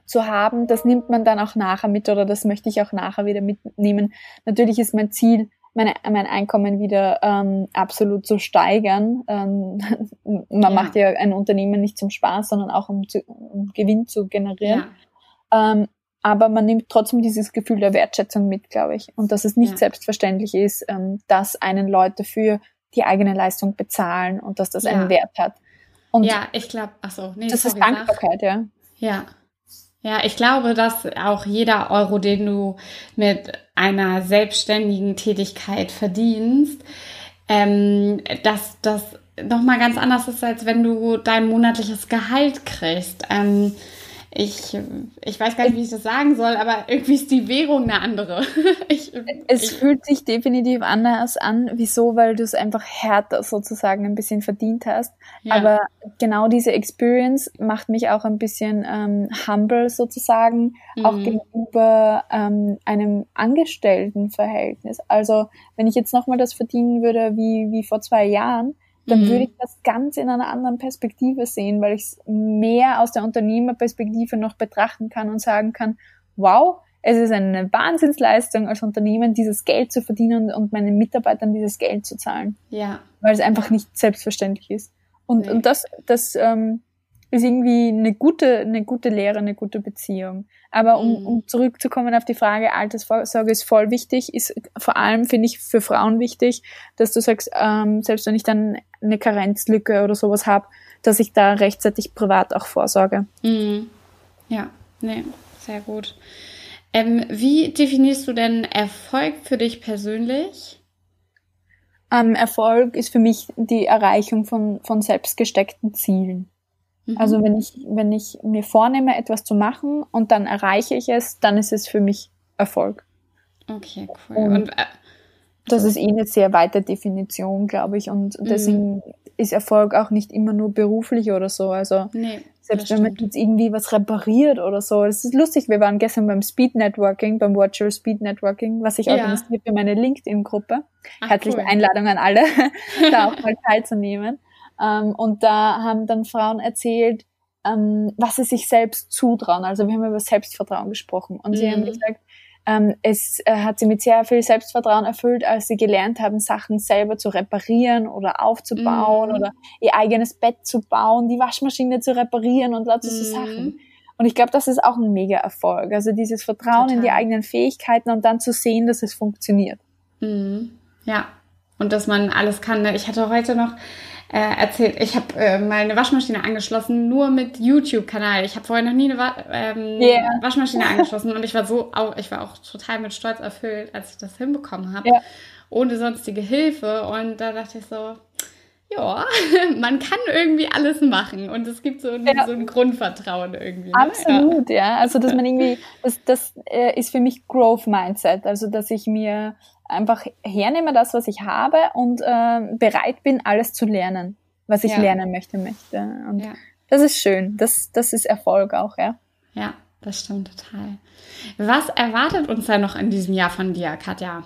zu haben, das nimmt man dann auch nachher mit oder das möchte ich auch nachher wieder mitnehmen. Natürlich ist mein Ziel, meine, mein Einkommen wieder ähm, absolut zu steigern. Ähm, man ja. macht ja ein Unternehmen nicht zum Spaß, sondern auch um, zu, um Gewinn zu generieren. Ja. Ähm, aber man nimmt trotzdem dieses Gefühl der Wertschätzung mit, glaube ich. Und dass es nicht ja. selbstverständlich ist, ähm, dass einen Leute für die eigene Leistung bezahlen und dass das ja. einen Wert hat. Und ja, ich glaube, ach so, nee, das ist Dankbarkeit, ja. Ja. Ja, ich glaube, dass auch jeder Euro, den du mit einer selbstständigen Tätigkeit verdienst, ähm, dass das nochmal ganz anders ist, als wenn du dein monatliches Gehalt kriegst. Ähm, ich, ich weiß gar nicht, wie ich das sagen soll, aber irgendwie ist die Währung eine andere. ich, es ich, fühlt sich definitiv anders an. Wieso? Weil du es einfach härter sozusagen ein bisschen verdient hast. Ja. Aber genau diese Experience macht mich auch ein bisschen ähm, humble sozusagen, mhm. auch gegenüber ähm, einem Angestelltenverhältnis. Also wenn ich jetzt nochmal das verdienen würde wie, wie vor zwei Jahren, dann mhm. würde ich das ganz in einer anderen Perspektive sehen, weil ich es mehr aus der Unternehmerperspektive noch betrachten kann und sagen kann, wow, es ist eine Wahnsinnsleistung als Unternehmen, dieses Geld zu verdienen und, meinen Mitarbeitern dieses Geld zu zahlen. Ja. Weil es einfach nicht selbstverständlich ist. Und, nee. und das, das ähm, ist irgendwie eine gute, eine gute Lehre, eine gute Beziehung. Aber um, mhm. um zurückzukommen auf die Frage, Altersvorsorge ist voll wichtig, ist vor allem, finde ich, für Frauen wichtig, dass du sagst, ähm, selbst wenn ich dann eine Karenzlücke oder sowas habe, dass ich da rechtzeitig privat auch vorsorge. Mhm. Ja, nee, sehr gut. Ähm, wie definierst du denn Erfolg für dich persönlich? Ähm, Erfolg ist für mich die Erreichung von, von selbstgesteckten Zielen. Mhm. Also wenn ich, wenn ich mir vornehme, etwas zu machen und dann erreiche ich es, dann ist es für mich Erfolg. Okay, cool. Und, und äh, das ist eh eine sehr weite Definition, glaube ich. Und mhm. deswegen ist Erfolg auch nicht immer nur beruflich oder so. Also nee, selbst wenn man jetzt irgendwie was repariert oder so. Das ist lustig. Wir waren gestern beim Speed Networking, beim Virtual Speed Networking, was ich ja. organisiert für meine LinkedIn-Gruppe. Herzliche cool. Einladung an alle, da auch mal teilzunehmen. Ähm, und da haben dann Frauen erzählt, ähm, was sie sich selbst zutrauen. Also wir haben über Selbstvertrauen gesprochen und mhm. sie haben mhm. gesagt, ähm, es äh, hat sie mit sehr viel Selbstvertrauen erfüllt, als sie gelernt haben, Sachen selber zu reparieren oder aufzubauen mhm. oder ihr eigenes Bett zu bauen, die Waschmaschine zu reparieren und lauter mhm. so Sachen. Und ich glaube, das ist auch ein mega Erfolg. Also dieses Vertrauen Total. in die eigenen Fähigkeiten und dann zu sehen, dass es funktioniert. Mhm. Ja. Und dass man alles kann. Ne? Ich hatte heute noch äh, erzählt, ich habe äh, mal eine Waschmaschine angeschlossen, nur mit YouTube-Kanal. Ich habe vorher noch nie eine Wa ähm, yeah. Waschmaschine angeschlossen und ich war so, ich war auch total mit Stolz erfüllt, als ich das hinbekommen habe, yeah. ohne sonstige Hilfe. Und da dachte ich so, ja, man kann irgendwie alles machen und es gibt so ein, ja. so ein Grundvertrauen irgendwie. Ne? Absolut, ja. ja. Also, dass man irgendwie, das, das äh, ist für mich Growth Mindset, also dass ich mir einfach hernehme, das, was ich habe und äh, bereit bin, alles zu lernen, was ich ja. lernen möchte, möchte. Und das ist schön, das, das ist Erfolg auch, ja. Ja, das stimmt total. Was erwartet uns da noch in diesem Jahr von dir, Katja?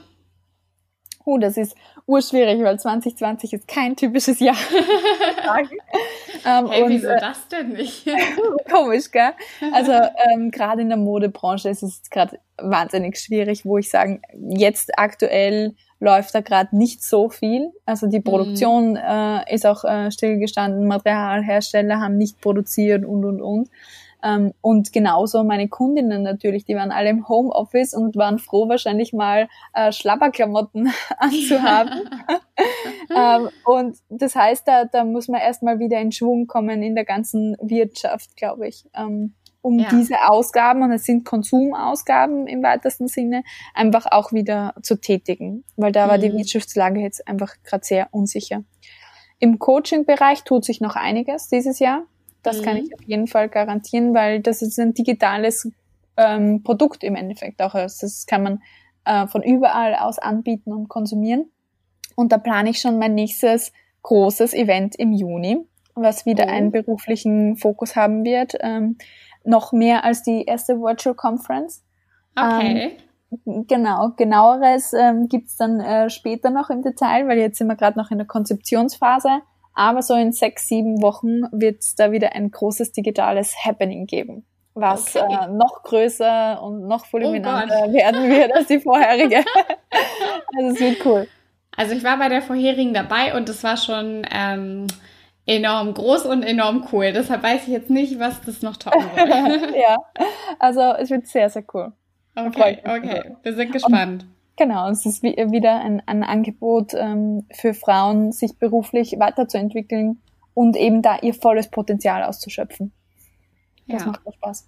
Oh, das ist urschwierig, weil 2020 ist kein typisches Jahr. ähm, hey, und, wieso äh, das denn nicht? komisch, gell? Also ähm, gerade in der Modebranche ist es gerade wahnsinnig schwierig, wo ich sagen, jetzt aktuell läuft da gerade nicht so viel. Also die Produktion mhm. äh, ist auch äh, stillgestanden, Materialhersteller haben nicht produziert und und und. Ähm, und genauso meine Kundinnen natürlich, die waren alle im Homeoffice und waren froh, wahrscheinlich mal äh, Schlabberklamotten anzuhaben. ähm, und das heißt, da, da muss man erstmal wieder in Schwung kommen in der ganzen Wirtschaft, glaube ich. Ähm, um ja. diese Ausgaben, und es sind Konsumausgaben im weitesten Sinne, einfach auch wieder zu tätigen, weil da mhm. war die mhm. Wirtschaftslage jetzt einfach gerade sehr unsicher. Im Coaching-Bereich tut sich noch einiges dieses Jahr. Das mhm. kann ich auf jeden Fall garantieren, weil das ist ein digitales ähm, Produkt im Endeffekt auch. Also das kann man äh, von überall aus anbieten und konsumieren. Und da plane ich schon mein nächstes großes Event im Juni, was wieder oh. einen beruflichen Fokus haben wird. Ähm, noch mehr als die erste Virtual Conference. Okay. Ähm, genau, genaueres ähm, gibt's dann äh, später noch im Detail, weil jetzt sind wir gerade noch in der Konzeptionsphase. Aber so in sechs, sieben Wochen wird es da wieder ein großes digitales Happening geben, was okay. äh, noch größer und noch fulminanter oh werden wird als die vorherige. also es wird cool. Also ich war bei der vorherigen dabei und es war schon ähm, enorm groß und enorm cool. Deshalb weiß ich jetzt nicht, was das noch toppen soll. ja, also es wird sehr, sehr cool. Okay, okay. Wir sind gespannt. Und Genau, es ist wieder ein, ein Angebot ähm, für Frauen, sich beruflich weiterzuentwickeln und eben da ihr volles Potenzial auszuschöpfen. Das ja. macht mir Spaß.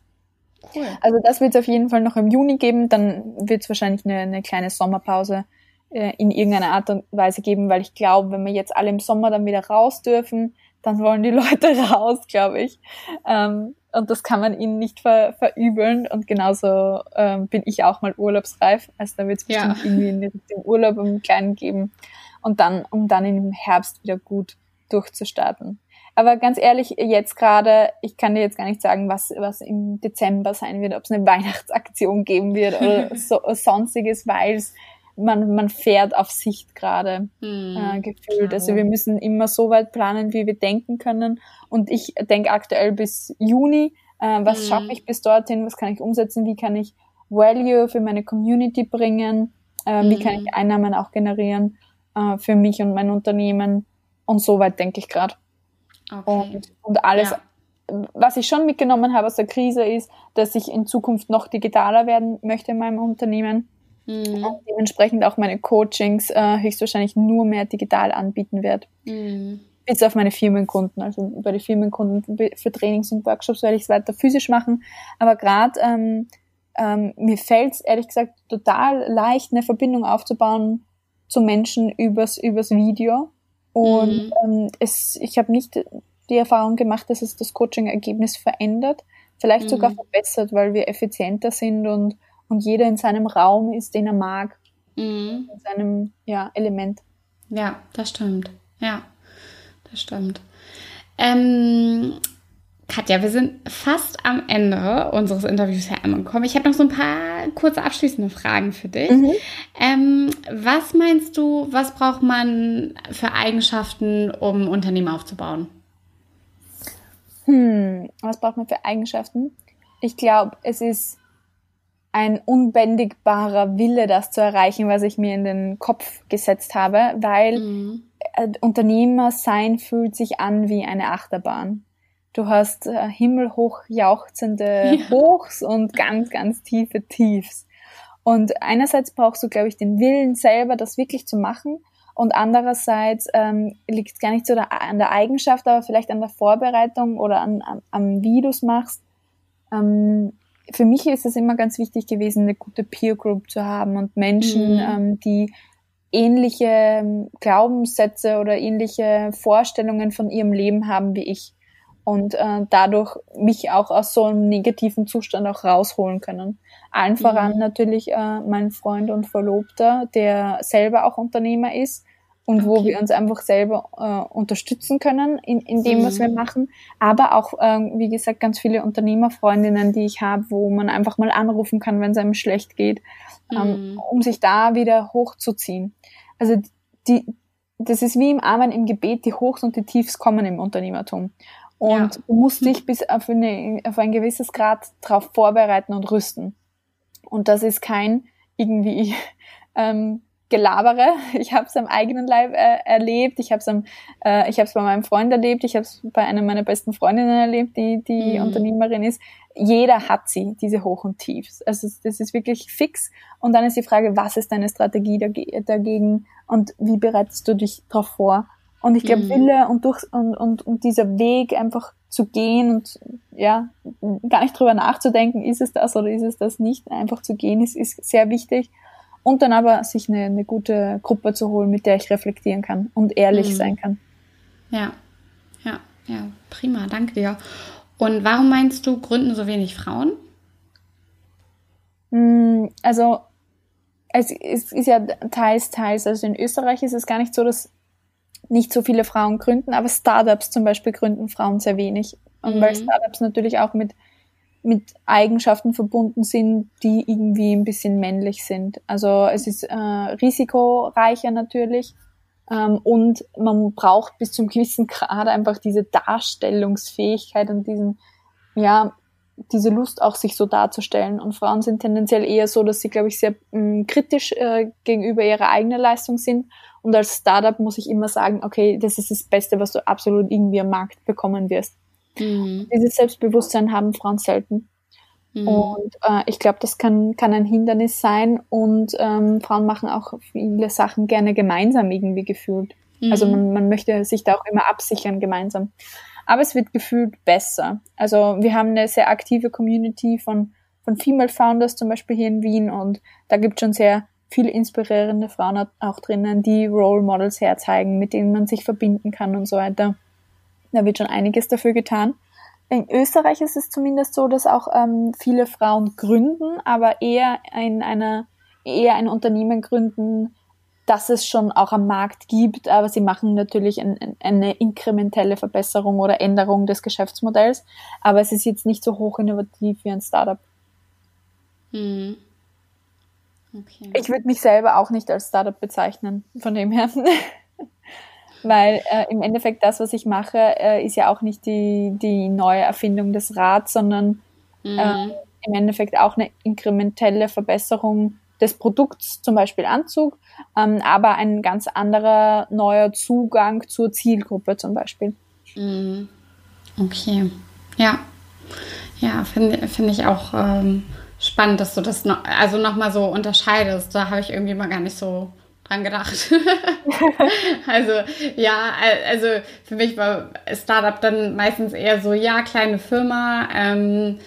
Cool. Also das wird es auf jeden Fall noch im Juni geben, dann wird es wahrscheinlich eine, eine kleine Sommerpause äh, in irgendeiner Art und Weise geben, weil ich glaube, wenn wir jetzt alle im Sommer dann wieder raus dürfen, dann wollen die Leute raus, glaube ich. Ähm, und das kann man ihnen nicht ver verübeln. Und genauso ähm, bin ich auch mal urlaubsreif. Also da wird es bestimmt ja. irgendwie in Richtung Urlaub im Kleinen geben. Und dann, um dann im Herbst wieder gut durchzustarten. Aber ganz ehrlich, jetzt gerade, ich kann dir jetzt gar nicht sagen, was, was im Dezember sein wird, ob es eine Weihnachtsaktion geben wird oder so, sonstiges, weil es man, man fährt auf Sicht gerade hm, äh, gefühlt. Also wir müssen immer so weit planen, wie wir denken können. Und ich denke aktuell bis Juni, äh, was hm. schaffe ich bis dorthin, was kann ich umsetzen, wie kann ich Value für meine Community bringen, äh, hm. wie kann ich hm. Einnahmen auch generieren äh, für mich und mein Unternehmen. Und so weit denke ich gerade. Okay. Und, und alles, ja was ich schon mitgenommen habe aus der Krise ist, dass ich in Zukunft noch digitaler werden möchte in meinem Unternehmen. Mhm. Und dementsprechend auch meine Coachings äh, höchstwahrscheinlich nur mehr digital anbieten werde. Mhm. Bis auf meine Firmenkunden. Also bei den Firmenkunden für Trainings und Workshops werde ich es weiter physisch machen. Aber gerade ähm, ähm, mir fällt es ehrlich gesagt total leicht, eine Verbindung aufzubauen zu Menschen übers, übers Video. Und mhm. ähm, es, ich habe nicht die Erfahrung gemacht, dass es das Coaching-Ergebnis verändert, vielleicht mhm. sogar verbessert, weil wir effizienter sind und und jeder in seinem Raum ist, den er mag. Mhm. In seinem ja, Element. Ja, das stimmt. Ja, das stimmt. Ähm, Katja, wir sind fast am Ende unseres Interviews herangekommen. Ich habe noch so ein paar kurze abschließende Fragen für dich. Mhm. Ähm, was meinst du, was braucht man für Eigenschaften, um Unternehmen aufzubauen? Hm, was braucht man für Eigenschaften? Ich glaube, es ist ein unbändigbarer Wille, das zu erreichen, was ich mir in den Kopf gesetzt habe, weil mhm. Äh, Unternehmer sein fühlt sich an wie eine Achterbahn. Du hast äh, himmelhoch jauchzende ja. Hochs und ganz, ganz tiefe Tiefs. Und einerseits brauchst du, glaube ich, den Willen selber, das wirklich zu machen. Und andererseits ähm, liegt es gar nicht so da, an der Eigenschaft, aber vielleicht an der Vorbereitung oder an, an, an wie du es machst. Ähm, für mich ist es immer ganz wichtig gewesen, eine gute Peer Group zu haben und Menschen, mhm. ähm, die ähnliche ähm, Glaubenssätze oder ähnliche Vorstellungen von ihrem Leben haben wie ich und äh, dadurch mich auch aus so einem negativen Zustand auch rausholen können. Allen voran mhm. natürlich äh, mein Freund und Verlobter, der selber auch Unternehmer ist und okay. wo wir uns einfach selber äh, unterstützen können in, in dem, mhm. was wir machen. Aber auch, äh, wie gesagt, ganz viele Unternehmerfreundinnen, die ich habe, wo man einfach mal anrufen kann, wenn es einem schlecht geht, ähm, mhm. um sich da wieder hochzuziehen. Also die, das ist wie im Amen im Gebet, die Hochs und die Tiefs kommen im Unternehmertum. Und ja. du musst dich bis auf, eine, auf ein gewisses Grad darauf vorbereiten und rüsten. Und das ist kein irgendwie ähm, Gelabere. Ich habe es am eigenen Leib äh, erlebt. Ich habe es äh, ich bei meinem Freund erlebt. Ich habe es bei einer meiner besten Freundinnen erlebt, die die mhm. Unternehmerin ist. Jeder hat sie, diese Hoch und Tiefs. Also das ist wirklich fix. Und dann ist die Frage, was ist deine Strategie dagegen und wie bereitest du dich darauf vor? Und ich glaube, mhm. Wille und durch und, und, und dieser Weg einfach zu gehen und ja, gar nicht drüber nachzudenken, ist es das oder ist es das nicht, einfach zu gehen, ist, ist sehr wichtig. Und dann aber sich eine, eine gute Gruppe zu holen, mit der ich reflektieren kann und ehrlich mhm. sein kann. Ja, ja, ja, prima, danke dir. Und warum meinst du, gründen so wenig Frauen? Mm, also, es ist ja teils, teils. Also in Österreich ist es gar nicht so, dass nicht so viele Frauen gründen, aber Startups zum Beispiel gründen Frauen sehr wenig. Und mhm. weil Startups natürlich auch mit, mit Eigenschaften verbunden sind, die irgendwie ein bisschen männlich sind. Also es ist äh, risikoreicher natürlich. Ähm, und man braucht bis zum gewissen Grad einfach diese Darstellungsfähigkeit und diesen, ja, diese Lust auch sich so darzustellen. Und Frauen sind tendenziell eher so, dass sie, glaube ich, sehr mh, mm, kritisch äh, gegenüber ihrer eigenen Leistung sind. Und als Startup muss ich immer sagen, okay, das ist das Beste, was du absolut irgendwie am Markt bekommen wirst. Mhm. Dieses Selbstbewusstsein haben Frauen selten. Mhm. Und äh, ich glaube, das kann, kann ein Hindernis sein. Und ähm, Frauen machen auch viele Sachen gerne gemeinsam irgendwie gefühlt. Mhm. Also man, man möchte sich da auch immer absichern gemeinsam aber es wird gefühlt besser. Also wir haben eine sehr aktive Community von, von Female Founders zum Beispiel hier in Wien und da gibt es schon sehr viele inspirierende Frauen auch drinnen, die Role Models herzeigen, mit denen man sich verbinden kann und so weiter. Da wird schon einiges dafür getan. In Österreich ist es zumindest so, dass auch ähm, viele Frauen gründen, aber eher in einer eher ein Unternehmen gründen, dass es schon auch am Markt gibt, aber sie machen natürlich ein, eine inkrementelle Verbesserung oder Änderung des Geschäftsmodells, aber es ist jetzt nicht so hoch innovativ wie ein Startup. Mhm. Okay. Ich würde mich selber auch nicht als Startup bezeichnen, von dem her. Weil äh, im Endeffekt das, was ich mache, äh, ist ja auch nicht die, die neue Erfindung des Rads, sondern mhm. äh, im Endeffekt auch eine inkrementelle Verbesserung des Produkts, zum Beispiel Anzug, ähm, aber ein ganz anderer neuer Zugang zur Zielgruppe zum Beispiel. Mhm. Okay, ja. Ja, finde find ich auch ähm, spannend, dass du das noch, also nochmal so unterscheidest. Da habe ich irgendwie mal gar nicht so dran gedacht. also ja, also für mich war Startup dann meistens eher so, ja, kleine Firma, ähm,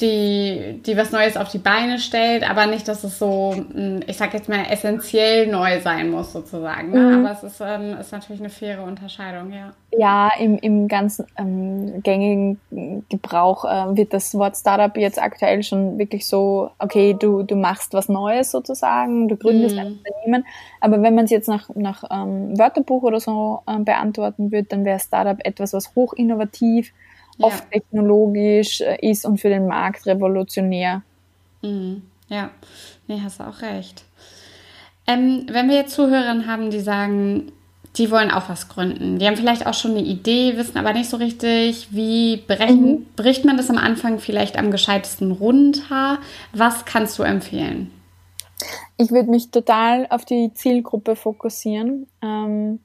die, die was Neues auf die Beine stellt, aber nicht, dass es so, hm, ich sag jetzt mal, essentiell neu sein muss, sozusagen. Ne? Mhm. Aber es ist, ähm, ist natürlich eine faire Unterscheidung, ja. Ja, im, im ganzen ähm, gängigen Gebrauch äh, wird das Wort Startup jetzt aktuell schon wirklich so, okay, du, du machst was Neues sozusagen, du gründest mhm. ein Unternehmen. Aber wenn man es jetzt nach, nach ähm, Wörterbuch oder so ähm, beantworten würde, dann wäre Startup etwas, was hoch innovativ ja. oft technologisch äh, ist und für den Markt revolutionär. Mhm. Ja, nee, hast du auch recht. Ähm, wenn wir jetzt Zuhörerinnen haben, die sagen, die wollen auch was gründen. Die haben vielleicht auch schon eine Idee, wissen aber nicht so richtig, wie mhm. bricht man das am Anfang vielleicht am gescheitesten runter. Was kannst du empfehlen? Ich würde mich total auf die Zielgruppe fokussieren. Ähm,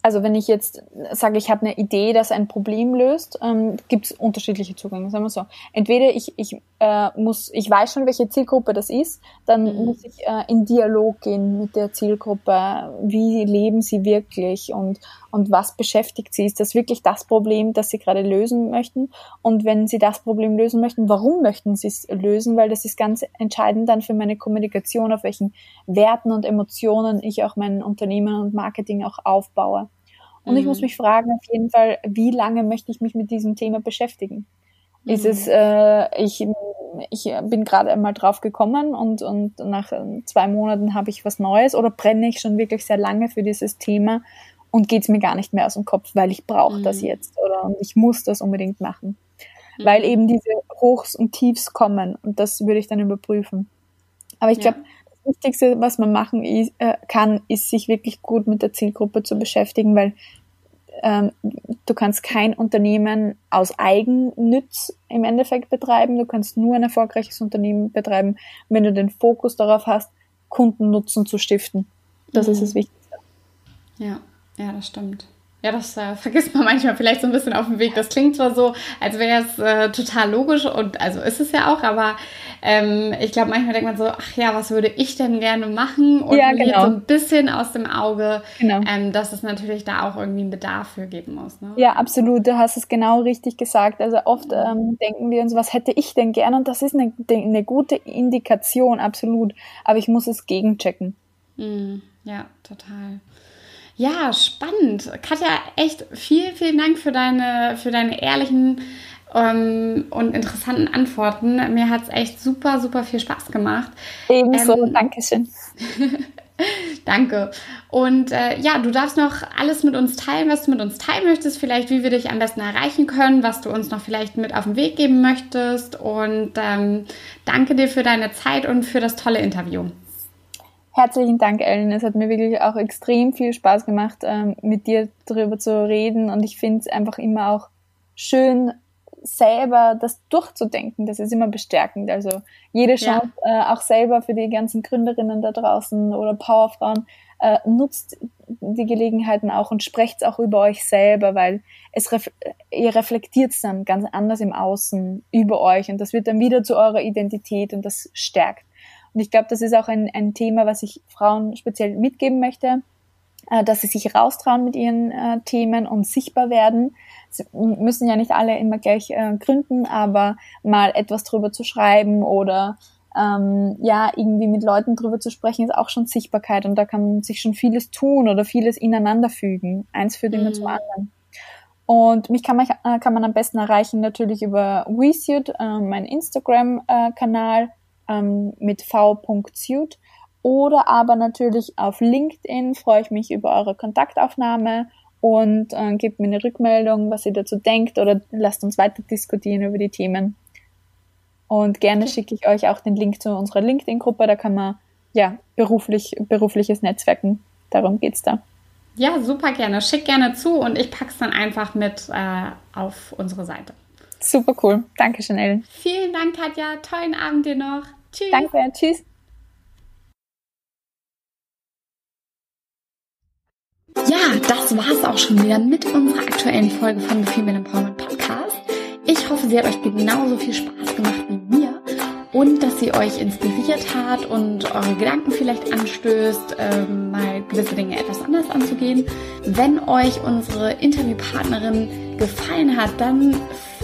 also wenn ich jetzt sage, ich habe eine Idee, dass ein Problem löst, ähm, gibt es unterschiedliche Zugänge, sagen wir so. Entweder ich, ich äh, muss, ich weiß schon, welche Zielgruppe das ist, dann mhm. muss ich äh, in Dialog gehen mit der Zielgruppe, wie leben sie wirklich und, und was beschäftigt sie? Ist das wirklich das Problem, das sie gerade lösen möchten? Und wenn sie das Problem lösen möchten, warum möchten sie es lösen? Weil das ist ganz entscheidend dann für meine Kommunikation, auf welchen Werten und Emotionen ich auch mein Unternehmen und Marketing auch aufbaue. Und mhm. ich muss mhm. mich fragen, auf jeden Fall, wie lange möchte ich mich mit diesem Thema beschäftigen? Mhm. Ist es, äh, ich, ich bin gerade einmal drauf gekommen und, und nach zwei Monaten habe ich was Neues oder brenne ich schon wirklich sehr lange für dieses Thema und geht es mir gar nicht mehr aus dem Kopf, weil ich brauche mhm. das jetzt oder ich muss das unbedingt machen. Mhm. Weil eben diese Hochs und Tiefs kommen und das würde ich dann überprüfen. Aber ich ja. glaube, das Wichtigste, was man machen ist, äh, kann, ist sich wirklich gut mit der Zielgruppe zu beschäftigen, weil ähm, du kannst kein Unternehmen aus Eigennütz im Endeffekt betreiben. Du kannst nur ein erfolgreiches Unternehmen betreiben, wenn du den Fokus darauf hast, Kundennutzen zu stiften. Das mhm. ist das Wichtigste. Ja. Ja, das stimmt. Ja, das äh, vergisst man manchmal vielleicht so ein bisschen auf dem Weg. Das klingt zwar so, als wäre es äh, total logisch und also ist es ja auch, aber ähm, ich glaube, manchmal denkt man so, ach ja, was würde ich denn gerne machen? Und ja, genau. so ein bisschen aus dem Auge, genau. ähm, dass es natürlich da auch irgendwie einen Bedarf für geben muss. Ne? Ja, absolut. Du hast es genau richtig gesagt. Also oft ähm, denken wir uns, was hätte ich denn gerne? Und das ist eine, eine gute Indikation, absolut. Aber ich muss es gegenchecken. Mm, ja, total. Ja, spannend. Katja, echt vielen, vielen Dank für deine, für deine ehrlichen ähm, und interessanten Antworten. Mir hat es echt super, super viel Spaß gemacht. Ebenso, ähm, Dankeschön. Danke. Und äh, ja, du darfst noch alles mit uns teilen, was du mit uns teilen möchtest, vielleicht wie wir dich am besten erreichen können, was du uns noch vielleicht mit auf den Weg geben möchtest. Und ähm, danke dir für deine Zeit und für das tolle Interview. Herzlichen Dank, Ellen. Es hat mir wirklich auch extrem viel Spaß gemacht, ähm, mit dir darüber zu reden. Und ich finde es einfach immer auch schön, selber das durchzudenken. Das ist immer bestärkend. Also jede Chance, ja. äh, auch selber für die ganzen Gründerinnen da draußen oder Powerfrauen, äh, nutzt die Gelegenheiten auch und sprecht auch über euch selber, weil es ref ihr reflektiert es dann ganz anders im Außen über euch und das wird dann wieder zu eurer Identität und das stärkt. Und ich glaube, das ist auch ein, ein Thema, was ich Frauen speziell mitgeben möchte, äh, dass sie sich raustrauen mit ihren äh, Themen und sichtbar werden. Sie müssen ja nicht alle immer gleich äh, gründen, aber mal etwas drüber zu schreiben oder ähm, ja, irgendwie mit Leuten drüber zu sprechen, ist auch schon Sichtbarkeit und da kann sich schon vieles tun oder vieles ineinander fügen. Eins führt immer mhm. zum anderen. Und mich kann man, äh, kann man am besten erreichen natürlich über WeSuit, äh, mein Instagram-Kanal ähm, mit v.suit oder aber natürlich auf LinkedIn freue ich mich über eure Kontaktaufnahme und äh, gebt mir eine Rückmeldung, was ihr dazu denkt oder lasst uns weiter diskutieren über die Themen. Und gerne schicke ich euch auch den Link zu unserer LinkedIn-Gruppe, da kann man ja beruflich, berufliches Netzwerken. Darum geht's da. Ja, super gerne. Schick gerne zu und ich pack's dann einfach mit äh, auf unsere Seite. Super cool. Dankeschön, Ellen. Vielen Dank, Katja. Tollen Abend dir noch. Tschüss. Danke, tschüss. Ja, das war's auch schon wieder mit unserer aktuellen Folge von The Female Empowerment Podcast. Ich hoffe, sie hat euch genauso viel Spaß gemacht wie mir und dass sie euch inspiriert hat und eure Gedanken vielleicht anstößt, ähm, mal gewisse Dinge etwas anders anzugehen. Wenn euch unsere Interviewpartnerin gefallen hat, dann